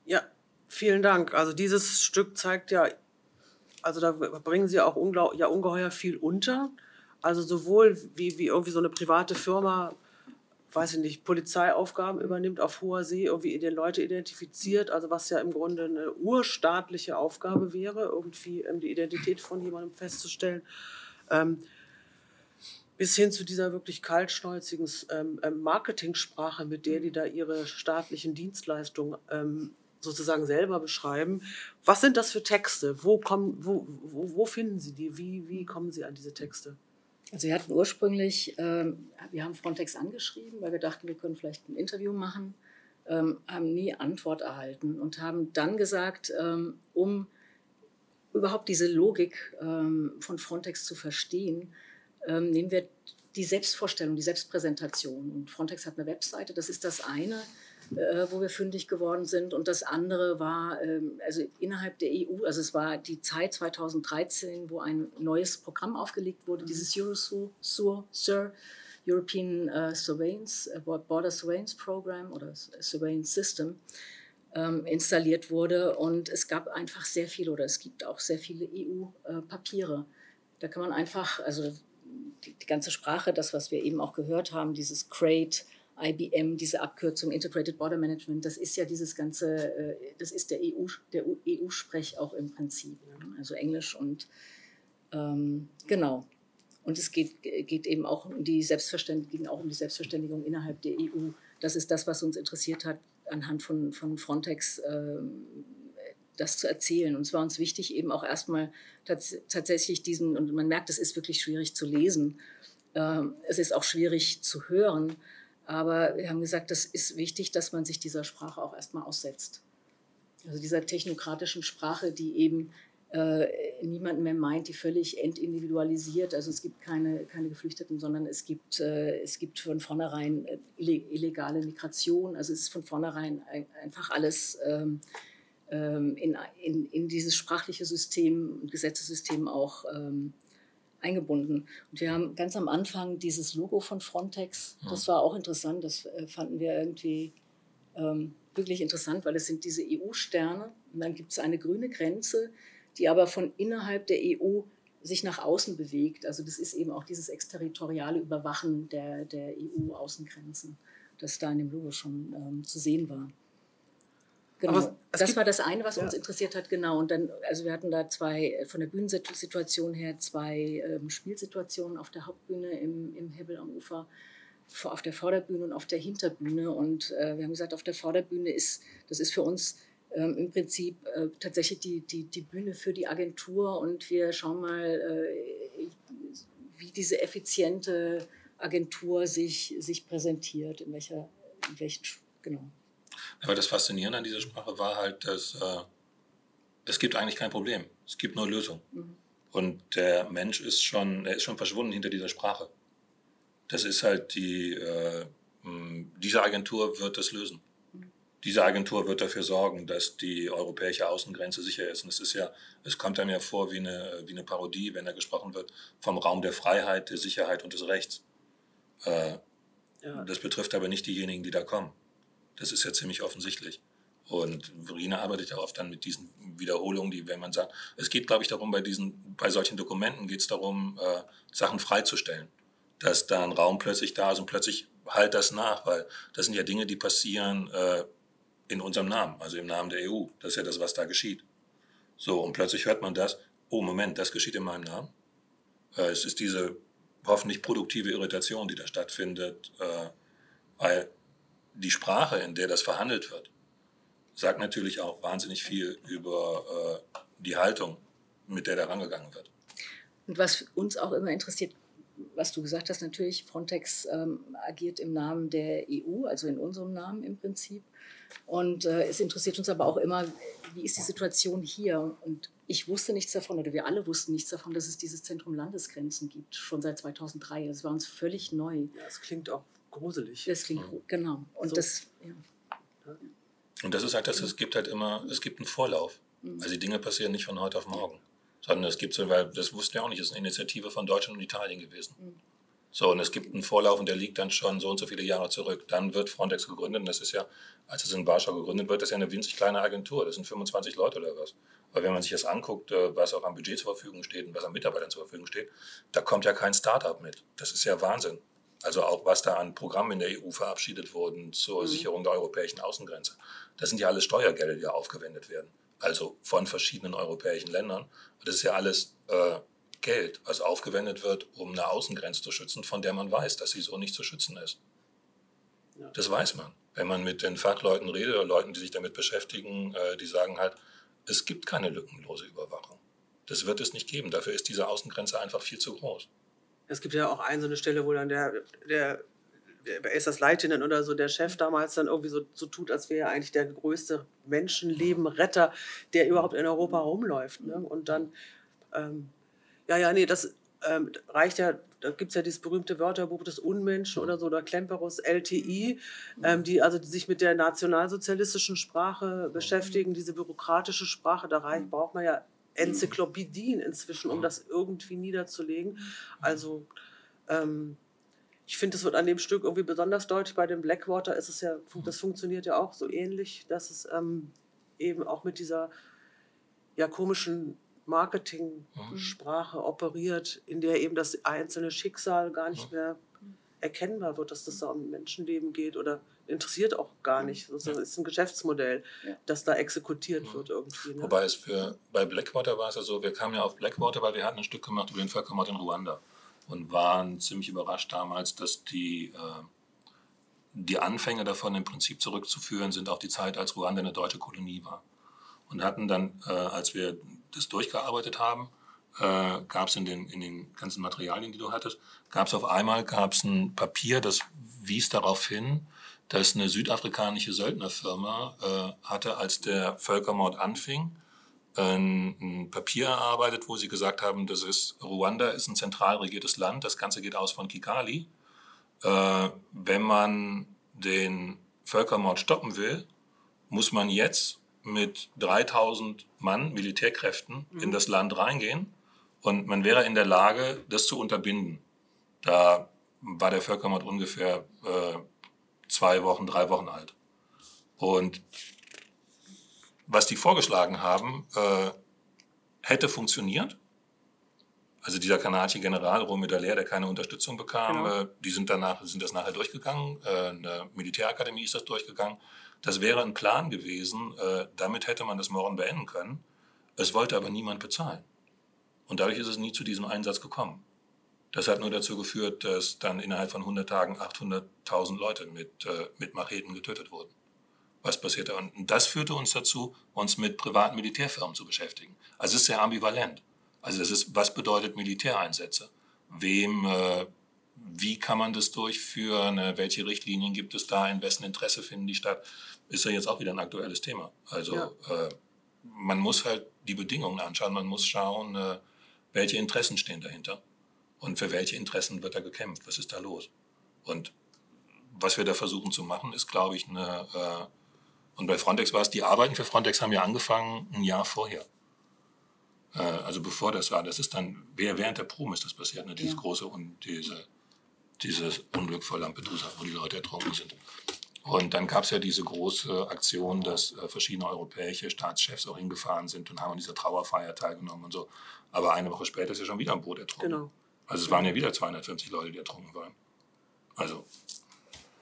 Ja, vielen Dank. Also dieses Stück zeigt ja also da bringen sie auch ja, ungeheuer viel unter. Also sowohl wie, wie irgendwie so eine private Firma, weiß ich nicht, Polizeiaufgaben übernimmt auf hoher See, irgendwie die Leute identifiziert, also was ja im Grunde eine urstaatliche Aufgabe wäre, irgendwie ähm, die Identität von jemandem festzustellen. Ähm, bis hin zu dieser wirklich kaltschnäuzigen ähm, ähm, Marketingsprache, mit der die da ihre staatlichen Dienstleistungen ähm, sozusagen selber beschreiben. Was sind das für Texte? Wo, kommen, wo, wo, wo finden Sie die? Wie, wie kommen Sie an diese Texte? Also wir hatten ursprünglich, ähm, wir haben Frontex angeschrieben, weil wir dachten, wir können vielleicht ein Interview machen, ähm, haben nie Antwort erhalten und haben dann gesagt, ähm, um überhaupt diese Logik ähm, von Frontex zu verstehen, ähm, nehmen wir die Selbstvorstellung, die Selbstpräsentation. Und Frontex hat eine Webseite, das ist das eine äh, wo wir fündig geworden sind. Und das andere war, ähm, also innerhalb der EU, also es war die Zeit 2013, wo ein neues Programm aufgelegt wurde, mhm. dieses Eurosur, Sur, European uh, Surveillance, uh, Border Surveillance Program oder Surveillance System. ähm, installiert wurde. Und es gab einfach sehr viele oder es gibt auch sehr viele EU-Papiere. Da kann man einfach, also die, die, ganze Sprache, das, was wir eben auch gehört haben, dieses CRATE, IBM, diese Abkürzung Integrated Border Management, das ist ja dieses ganze, äh, das ist der EU, der EU-Sprech auch im Prinzip. Also Englisch und ähm, genau. Und es geht, geht eben auch um die Selbstverständigung, auch um die Selbstverständigung innerhalb der EU. Das ist das, was uns interessiert hat, anhand von, von Frontex ähm, das zu erzählen. Und es war uns wichtig, eben auch erstmal tats tatsächlich diesen, und man merkt, es ist wirklich schwierig zu lesen, ähm, es ist auch schwierig zu hören, aber wir haben gesagt, das ist wichtig, dass man sich dieser Sprache auch erstmal aussetzt. Also dieser technokratischen Sprache, die eben äh, niemanden mehr meint, die völlig entindividualisiert. Also es gibt keine, keine Geflüchteten, sondern es gibt, äh, es gibt von vornherein äh, illegale Migration. Also es ist von vornherein einfach alles ähm, ähm, in, in, in dieses sprachliche System und Gesetzessystem auch ähm, eingebunden. Und wir haben ganz am Anfang dieses Logo von Frontex, das war auch interessant, das äh, fanden wir irgendwie ähm, wirklich interessant, weil es sind diese EU-Sterne und dann gibt es eine grüne Grenze, die aber von innerhalb der EU sich nach außen bewegt. Also das ist eben auch dieses exterritoriale Überwachen der, der EU-Außengrenzen, das da in dem Logo schon ähm, zu sehen war. Genau. das war das eine, was ja. uns interessiert hat, genau. Und dann, also wir hatten da zwei, äh, von der Bühnensituation her, zwei ähm, Spielsituationen auf der Hauptbühne im, im Hebel am Ufer, auf der Vorderbühne und auf der Hinterbühne. Und äh, wir haben gesagt, auf der Vorderbühne ist, das ist für uns ähm, im Prinzip äh, tatsächlich die, die, die Bühne für die Agentur und wir schauen mal, äh, wie diese effiziente Agentur sich, sich präsentiert, in welcher, in welchen, genau. Aber das Faszinierende an dieser Sprache war halt, dass äh, es gibt eigentlich kein Problem. Es gibt nur Lösungen. Mhm. Und der Mensch ist schon, er ist schon verschwunden hinter dieser Sprache. Das ist halt die, äh, diese Agentur wird das lösen diese Agentur wird dafür sorgen, dass die europäische Außengrenze sicher ist. Und es ist ja, es kommt einem ja vor wie eine, wie eine Parodie, wenn da gesprochen wird vom Raum der Freiheit, der Sicherheit und des Rechts. Äh, ja. Das betrifft aber nicht diejenigen, die da kommen. Das ist ja ziemlich offensichtlich. Und Verena arbeitet ja oft dann mit diesen Wiederholungen, die, wenn man sagt, es geht, glaube ich, darum, bei diesen, bei solchen Dokumenten geht es darum, äh, Sachen freizustellen. Dass da ein Raum plötzlich da ist und plötzlich halt das nach, weil das sind ja Dinge, die passieren, äh, in unserem Namen, also im Namen der EU. Das ist ja das, was da geschieht. So, und plötzlich hört man das, oh Moment, das geschieht in meinem Namen. Äh, es ist diese hoffentlich produktive Irritation, die da stattfindet, äh, weil die Sprache, in der das verhandelt wird, sagt natürlich auch wahnsinnig viel über äh, die Haltung, mit der da rangegangen wird. Und was uns auch immer interessiert, was du gesagt hast, natürlich, Frontex ähm, agiert im Namen der EU, also in unserem Namen im Prinzip. Und äh, es interessiert uns aber auch immer, wie ist die Situation hier? Und ich wusste nichts davon, oder wir alle wussten nichts davon, dass es dieses Zentrum Landesgrenzen gibt, schon seit 2003. Das war uns völlig neu. Ja, das klingt auch gruselig. Das klingt, mhm. genau. Und so. das, ja. Und das ist halt, dass es gibt halt immer, es gibt einen Vorlauf. Mhm. Also die Dinge passieren nicht von heute auf morgen, sondern es gibt so, weil das wussten wir auch nicht, es ist eine Initiative von Deutschland und Italien gewesen. Mhm. So, und es gibt einen Vorlauf und der liegt dann schon so und so viele Jahre zurück. Dann wird Frontex gegründet und das ist ja, als es in Warschau gegründet wird, das ist ja eine winzig kleine Agentur. Das sind 25 Leute oder was. Aber wenn man sich das anguckt, äh, was auch am Budget zur Verfügung steht und was an Mitarbeitern zur Verfügung steht, da kommt ja kein Startup mit. Das ist ja Wahnsinn. Also auch was da an Programmen in der EU verabschiedet wurden zur mhm. Sicherung der europäischen Außengrenze. Das sind ja alles Steuergelder, die da aufgewendet werden. Also von verschiedenen europäischen Ländern. Und das ist ja alles äh, Geld, was aufgewendet wird, um eine Außengrenze zu schützen, von der man weiß, dass sie so nicht zu schützen ist. Ja. Das weiß man. Wenn man mit den Fachleuten redet oder Leuten, die sich damit beschäftigen, äh, die sagen halt, es gibt keine lückenlose Überwachung. Das wird es nicht geben. Dafür ist diese Außengrenze einfach viel zu groß. Es gibt ja auch eine so eine Stelle, wo dann der, der ist das Leitinnen oder so, der Chef damals dann irgendwie so, so tut, als wäre er eigentlich der größte Menschenlebenretter, der überhaupt in Europa rumläuft. Ne? Und dann ähm, ja, ja, nee, das ähm, reicht ja, da gibt es ja dieses berühmte Wörterbuch des Unmenschen oder so, oder Klemperus LTI, ähm, die also die sich mit der nationalsozialistischen Sprache beschäftigen, diese bürokratische Sprache, da rein, braucht man ja Enzyklopädien inzwischen, um das irgendwie niederzulegen. Also, ähm, ich finde, es wird an dem Stück irgendwie besonders deutlich. Bei dem Blackwater ist es ja, das funktioniert ja auch so ähnlich, dass es ähm, eben auch mit dieser ja komischen Marketing-Sprache operiert, in der eben das einzelne Schicksal gar nicht mehr erkennbar wird, dass das da um Menschenleben geht oder interessiert auch gar nicht. Das ist ein Geschäftsmodell, das da exekutiert wird irgendwie. Ne? Wobei es für, bei Blackwater war es ja so, wir kamen ja auf Blackwater, weil wir hatten ein Stück gemacht über den Völkermord in Ruanda und waren ziemlich überrascht damals, dass die, äh, die Anfänge davon im Prinzip zurückzuführen sind auf die Zeit, als Ruanda eine deutsche Kolonie war. Und hatten dann, äh, als wir das durchgearbeitet haben, äh, gab es in den, in den ganzen Materialien, die du hattest, gab es auf einmal gab's ein Papier, das wies darauf hin, dass eine südafrikanische Söldnerfirma äh, hatte, als der Völkermord anfing, ein, Papier erarbeitet, wo sie gesagt haben, das ist Ruanda ist ein zentral regiertes Land, das Ganze geht aus von Kigali. Äh, wenn man den Völkermord stoppen will, muss man jetzt mit 3000 Mann Militärkräften mhm. in das Land reingehen und man wäre in der Lage, das zu unterbinden. Da war der Völkermord ungefähr äh, zwei Wochen, drei Wochen alt. Und was die vorgeschlagen haben, äh, hätte funktioniert. Also dieser kanadische General Romy Dallaire, der keine Unterstützung bekam, genau. äh, die sind danach sind das nachher durchgegangen. Äh, eine Militärakademie ist das durchgegangen. Das wäre ein Plan gewesen. Äh, damit hätte man das Morden beenden können. Es wollte aber niemand bezahlen. Und dadurch ist es nie zu diesem Einsatz gekommen. Das hat nur dazu geführt, dass dann innerhalb von 100 Tagen 800.000 Leute mit, äh, mit Macheten getötet wurden was passiert da. Und das führte uns dazu, uns mit privaten Militärfirmen zu beschäftigen. Also es ist sehr ambivalent. Also das ist, was bedeutet Militäreinsätze? Wem, äh, wie kann man das durchführen? Welche Richtlinien gibt es da? In wessen Interesse finden die statt? Ist ja jetzt auch wieder ein aktuelles Thema. Also ja. äh, man muss halt die Bedingungen anschauen. Man muss schauen, äh, welche Interessen stehen dahinter. Und für welche Interessen wird da gekämpft? Was ist da los? Und was wir da versuchen zu machen, ist, glaube ich, eine, äh, und bei Frontex war es, die Arbeiten für Frontex haben ja angefangen ein Jahr vorher. Äh, also bevor das war. Das ist dann, während der Prom ist das passiert, ne? dieses ja. große und diese, dieses Unglück vor Lampedusa, wo die Leute ertrunken sind. Und dann gab es ja diese große Aktion, dass äh, verschiedene europäische Staatschefs auch hingefahren sind und haben an dieser Trauerfeier teilgenommen und so. Aber eine Woche später ist ja schon wieder ein Boot ertrunken. Genau. Also es waren ja wieder 250 Leute, die ertrunken waren. Also.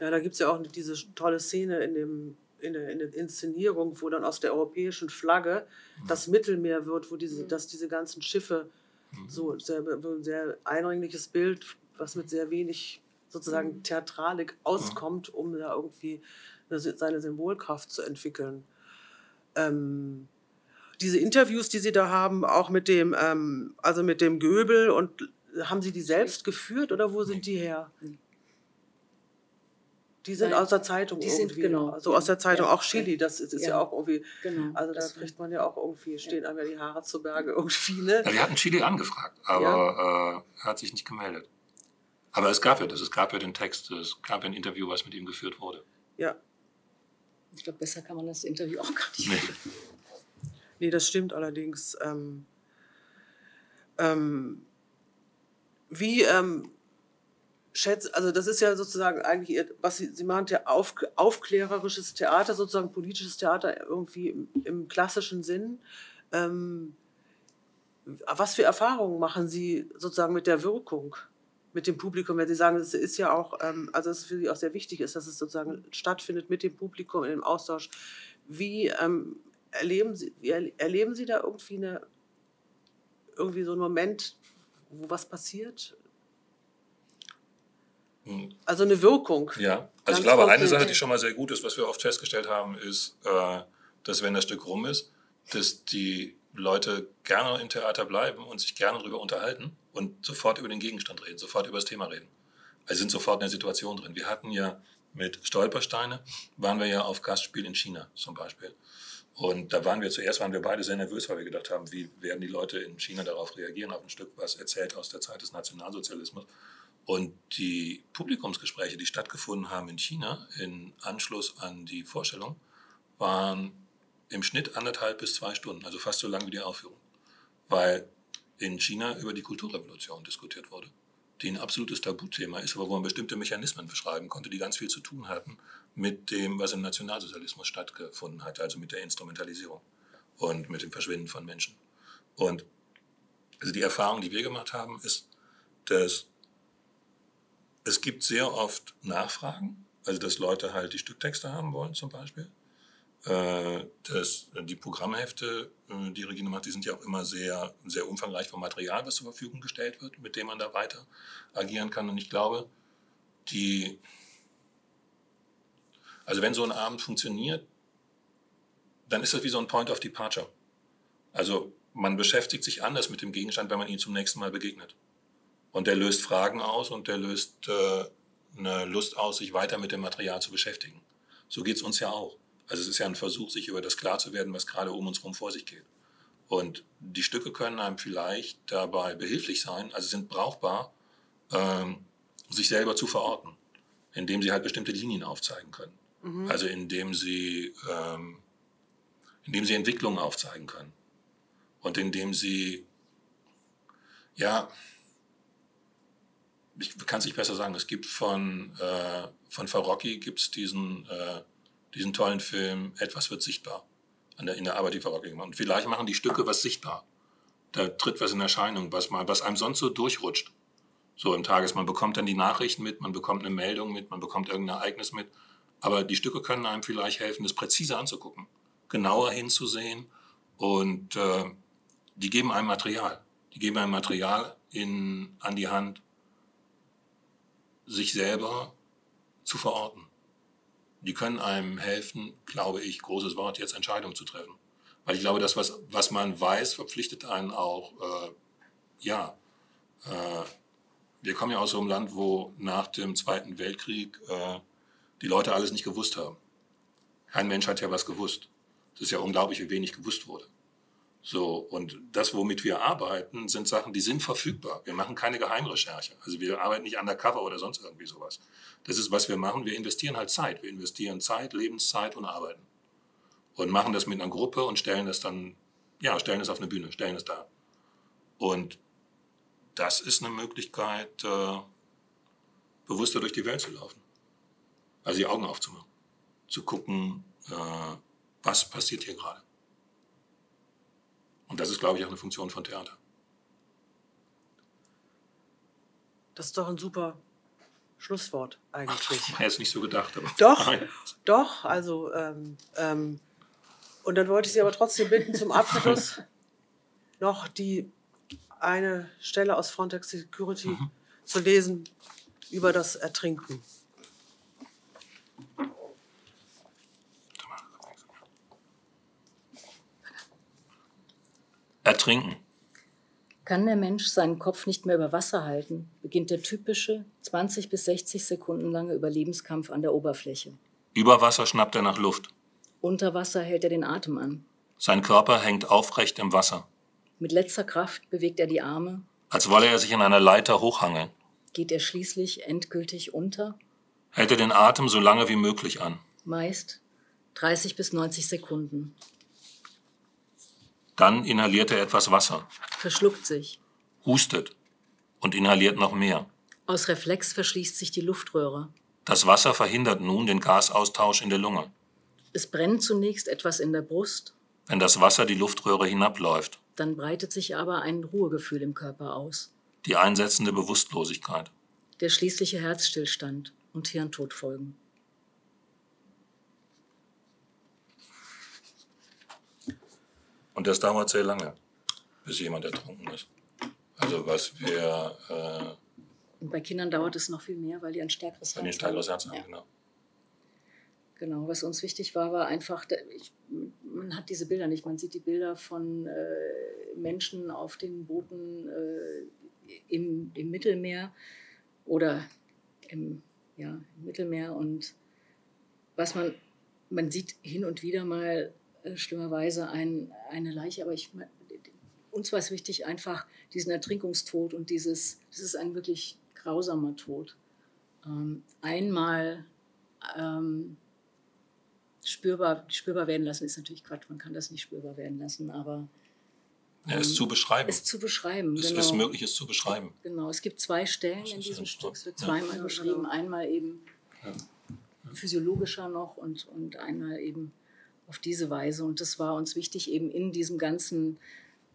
Ja, da gibt es ja auch diese tolle Szene in dem in der, in der Inszenierung, wo dann aus der europäischen Flagge mhm. das Mittelmeer wird, wo diese, mhm. dass diese ganzen Schiffe mhm. so sehr, ein sehr eindringliches Bild, was mit sehr wenig sozusagen Theatralik auskommt, um da irgendwie eine, seine Symbolkraft zu entwickeln. Ähm, diese Interviews, die Sie da haben, auch mit dem, ähm, also mit dem Göbel und haben Sie die selbst geführt oder wo sind die her? Die sind Nein, aus der Zeitung die irgendwie. Sind, genau. Also aus der Zeitung, ja. auch Chili, das ist, ist ja. ja. auch irgendwie. Genau, also da kriegt man ja auch irgendwie, stehen einem ja die Haare zu Berge irgendwie. Ne? Ja, wir hatten Chili angefragt, aber ja. äh, er hat sich nicht gemeldet. Aber es gab ja das, es gab ja den Text, es gab ja ein Interview, was mit ihm geführt wurde. Ja. Ich glaube, besser kann man das Interview auch gar nicht führen. Nee. nee, das stimmt allerdings. Ähm, ähm, wie, ähm, schätze, also das ist ja sozusagen eigentlich, ihr, was Sie, Sie machen, ja auf, aufklärerisches Theater, sozusagen politisches Theater irgendwie im, im klassischen Sinn. Ähm, was für Erfahrungen machen Sie sozusagen mit der Wirkung, mit dem Publikum, wenn Sie sagen, es ist ja auch, ähm, also es für Sie auch sehr wichtig ist, dass es sozusagen stattfindet mit dem Publikum in dem Austausch. Wie ähm, erleben Sie, wie erleben Sie da irgendwie eine, irgendwie so einen Moment, wo was passiert? Also eine Wirkung. Ja, also ich glaube, konkret. eine Sache, die schon mal sehr gut ist, was wir oft festgestellt haben, ist, äh, dass wenn das Stück rum ist, dass die Leute gerne im Theater bleiben und sich gerne darüber unterhalten und sofort über den Gegenstand reden, sofort über das Thema reden. Also sind sofort in der Situation drin. Wir hatten ja mit Stolpersteine, waren wir ja auf Gastspiel in China zum Beispiel. Und da waren wir zuerst, waren wir beide sehr nervös, weil wir gedacht haben, wie werden die Leute in China darauf reagieren, auf ein Stück, was erzählt aus der Zeit des Nationalsozialismus. Und die Publikumsgespräche, die stattgefunden haben in China in Anschluss an die Vorstellung, waren im Schnitt anderthalb bis zwei Stunden, also fast so lang wie die Aufführung. Weil in China über die Kulturrevolution diskutiert wurde. Die ein absolutes Tabuthema ist, aber wo man bestimmte Mechanismen beschreiben konnte, die ganz viel zu tun hatten mit dem, was im Nationalsozialismus stattgefunden hat, also mit der Instrumentalisierung und mit dem Verschwinden von Menschen. Und also die Erfahrung, die wir gemacht haben, ist, dass es gibt sehr oft Nachfragen, also dass Leute halt die Stücktexte haben wollen zum Beispiel. Äh, dass die Programmhefte, äh, die Regine macht, die sind ja auch immer sehr, sehr umfangreich vom Material, was zur Verfügung gestellt wird, mit dem man da weiter agieren kann. Und ich glaube, die, also wenn so ein Abend funktioniert, dann ist das wie so ein Point of Departure. Also man beschäftigt sich anders mit dem Gegenstand, wenn man ihm zum nächsten Mal begegnet. Und der löst Fragen aus und der löst äh, eine Lust aus, sich weiter mit dem Material zu beschäftigen. So geht es uns ja auch. Also es ist ja ein Versuch, sich über das klar zu werden, was gerade um uns herum vor sich geht. Und die Stücke können einem vielleicht dabei behilflich sein, also sind brauchbar, ähm, sich selber zu verorten, indem sie halt bestimmte Linien aufzeigen können. Mhm. Also indem sie, ähm, indem sie Entwicklungen aufzeigen können. Und indem sie, ja, ich kann es nicht besser sagen, es gibt von, äh, von Farocki gibt's diesen äh, diesen tollen Film Etwas wird sichtbar an der, in der Arbeit, die Verwaltung gemacht. Und vielleicht machen die Stücke was sichtbar. Da tritt was in Erscheinung, was, mal, was einem sonst so durchrutscht. So im Tages. Man bekommt dann die Nachrichten mit, man bekommt eine Meldung mit, man bekommt irgendein Ereignis mit. Aber die Stücke können einem vielleicht helfen, das präzise anzugucken, genauer hinzusehen. Und äh, die geben einem Material. Die geben einem Material in, an die Hand, sich selber zu verorten die können einem helfen, glaube ich, großes Wort, jetzt Entscheidungen zu treffen. Weil ich glaube, das, was, was man weiß, verpflichtet einen auch, äh, ja, äh, wir kommen ja aus so einem Land, wo nach dem Zweiten Weltkrieg äh, die Leute alles nicht gewusst haben. Kein Mensch hat ja was gewusst. Es ist ja unglaublich, wie wenig gewusst wurde. So, und das, womit wir arbeiten, sind Sachen, die sind verfügbar. Wir machen keine Geheimrecherche. Also wir arbeiten nicht undercover oder sonst irgendwie sowas. Das ist, was wir machen. Wir investieren halt Zeit. Wir investieren Zeit, Lebenszeit und Arbeiten. Und machen das mit einer Gruppe und stellen das dann, ja, stellen es auf eine Bühne, stellen es da. Und das ist eine Möglichkeit, äh, bewusster durch die Welt zu laufen. Also die Augen aufzumachen. Zu gucken, äh, was passiert hier gerade. Und das ist, glaube ich, auch eine Funktion von Theater. Das ist doch ein super Schlusswort eigentlich. Ach, jetzt nicht so gedacht. Aber doch, doch. Also ähm, ähm, und dann wollte ich Sie aber trotzdem bitten, zum Abschluss noch die eine Stelle aus Frontex Security mhm. zu lesen über das Ertrinken. Ertrinken. Kann der Mensch seinen Kopf nicht mehr über Wasser halten, beginnt der typische 20 bis 60 Sekunden lange Überlebenskampf an der Oberfläche. Über Wasser schnappt er nach Luft. Unter Wasser hält er den Atem an. Sein Körper hängt aufrecht im Wasser. Mit letzter Kraft bewegt er die Arme. Als wolle er sich an einer Leiter hochhangeln. Geht er schließlich endgültig unter? Hält er den Atem so lange wie möglich an. Meist 30 bis 90 Sekunden. Dann inhaliert er etwas Wasser. Verschluckt sich. Hustet und inhaliert noch mehr. Aus Reflex verschließt sich die Luftröhre. Das Wasser verhindert nun den Gasaustausch in der Lunge. Es brennt zunächst etwas in der Brust. Wenn das Wasser die Luftröhre hinabläuft. Dann breitet sich aber ein Ruhegefühl im Körper aus. Die einsetzende Bewusstlosigkeit. Der schließliche Herzstillstand und Hirntod folgen. Und das dauert sehr lange, bis jemand ertrunken ist. Also was wir... Äh, und bei Kindern dauert es noch viel mehr, weil die ein stärkeres Herz haben. Ein stärkeres Herz haben, ja. genau. Genau, was uns wichtig war, war einfach, ich, man hat diese Bilder nicht, man sieht die Bilder von äh, Menschen auf den Booten äh, im, im, Mittelmeer oder im, ja, im Mittelmeer und was man, man sieht hin und wieder mal äh, schlimmerweise ein, eine Leiche. Aber ich, uns war es wichtig, einfach diesen Ertrinkungstod und dieses, das ist ein wirklich grausamer Tod, ähm, einmal ähm, spürbar, spürbar werden lassen, ist natürlich Quatsch, man kann das nicht spürbar werden lassen, aber Ja, es zu beschreiben. Es zu beschreiben, es genau. ist möglich, es zu beschreiben. Genau, es gibt zwei Stellen in diesem Stück. Es wird Ja. zweimal Ja, beschrieben. genau. Einmal eben physiologischer noch und, und einmal eben auf diese Weise. Und das war uns wichtig, eben in diesem ganzen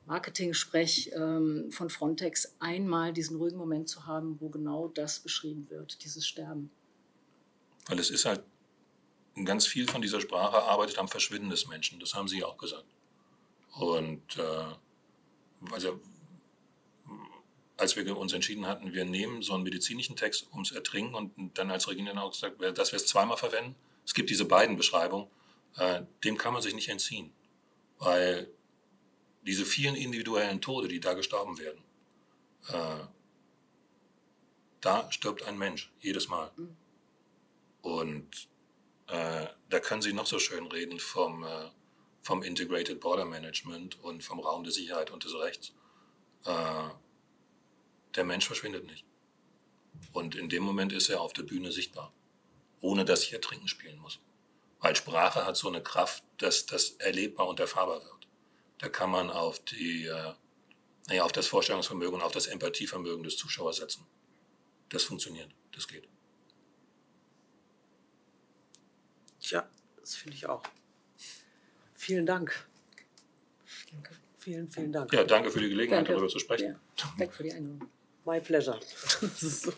Marketing-Sprech ähm, von Frontex einmal diesen ruhigen Moment zu haben, wo genau das beschrieben wird, dieses Sterben. Weil es ist halt, ganz viel von dieser Sprache arbeitet am Verschwinden des Menschen. Das haben Sie ja auch gesagt. Und äh, also, als wir uns entschieden hatten, wir nehmen so einen medizinischen Text ums Ertrinken und dann als Regina auch gesagt, dass wir es zweimal verwenden. Es gibt diese beiden Beschreibungen. Äh, dem kann man sich nicht entziehen. Weil diese vielen individuellen Tode, die da gestorben werden, äh, da stirbt ein Mensch, jedes Mal. Mhm. Und äh, da können Sie noch so schön reden vom, äh, vom Integrated Border Management und vom Raum der Sicherheit und des Rechts. Äh, der Mensch verschwindet nicht. Und in dem Moment ist er auf der Bühne sichtbar, ohne dass ich Ertrinken spielen muss. Weil Sprache hat so eine Kraft, dass das erlebbar und erfahrbar wird. Da kann man auf, die, äh, naja, auf das Vorstellungsvermögen und auf das Empathievermögen des Zuschauers setzen. Das funktioniert, das geht. Ja, das finde ich auch. Vielen Dank. Danke. Vielen, vielen Dank. Ja, danke für die Gelegenheit, Danke. darüber zu sprechen. Ja, danke für die Einladung. My pleasure. so.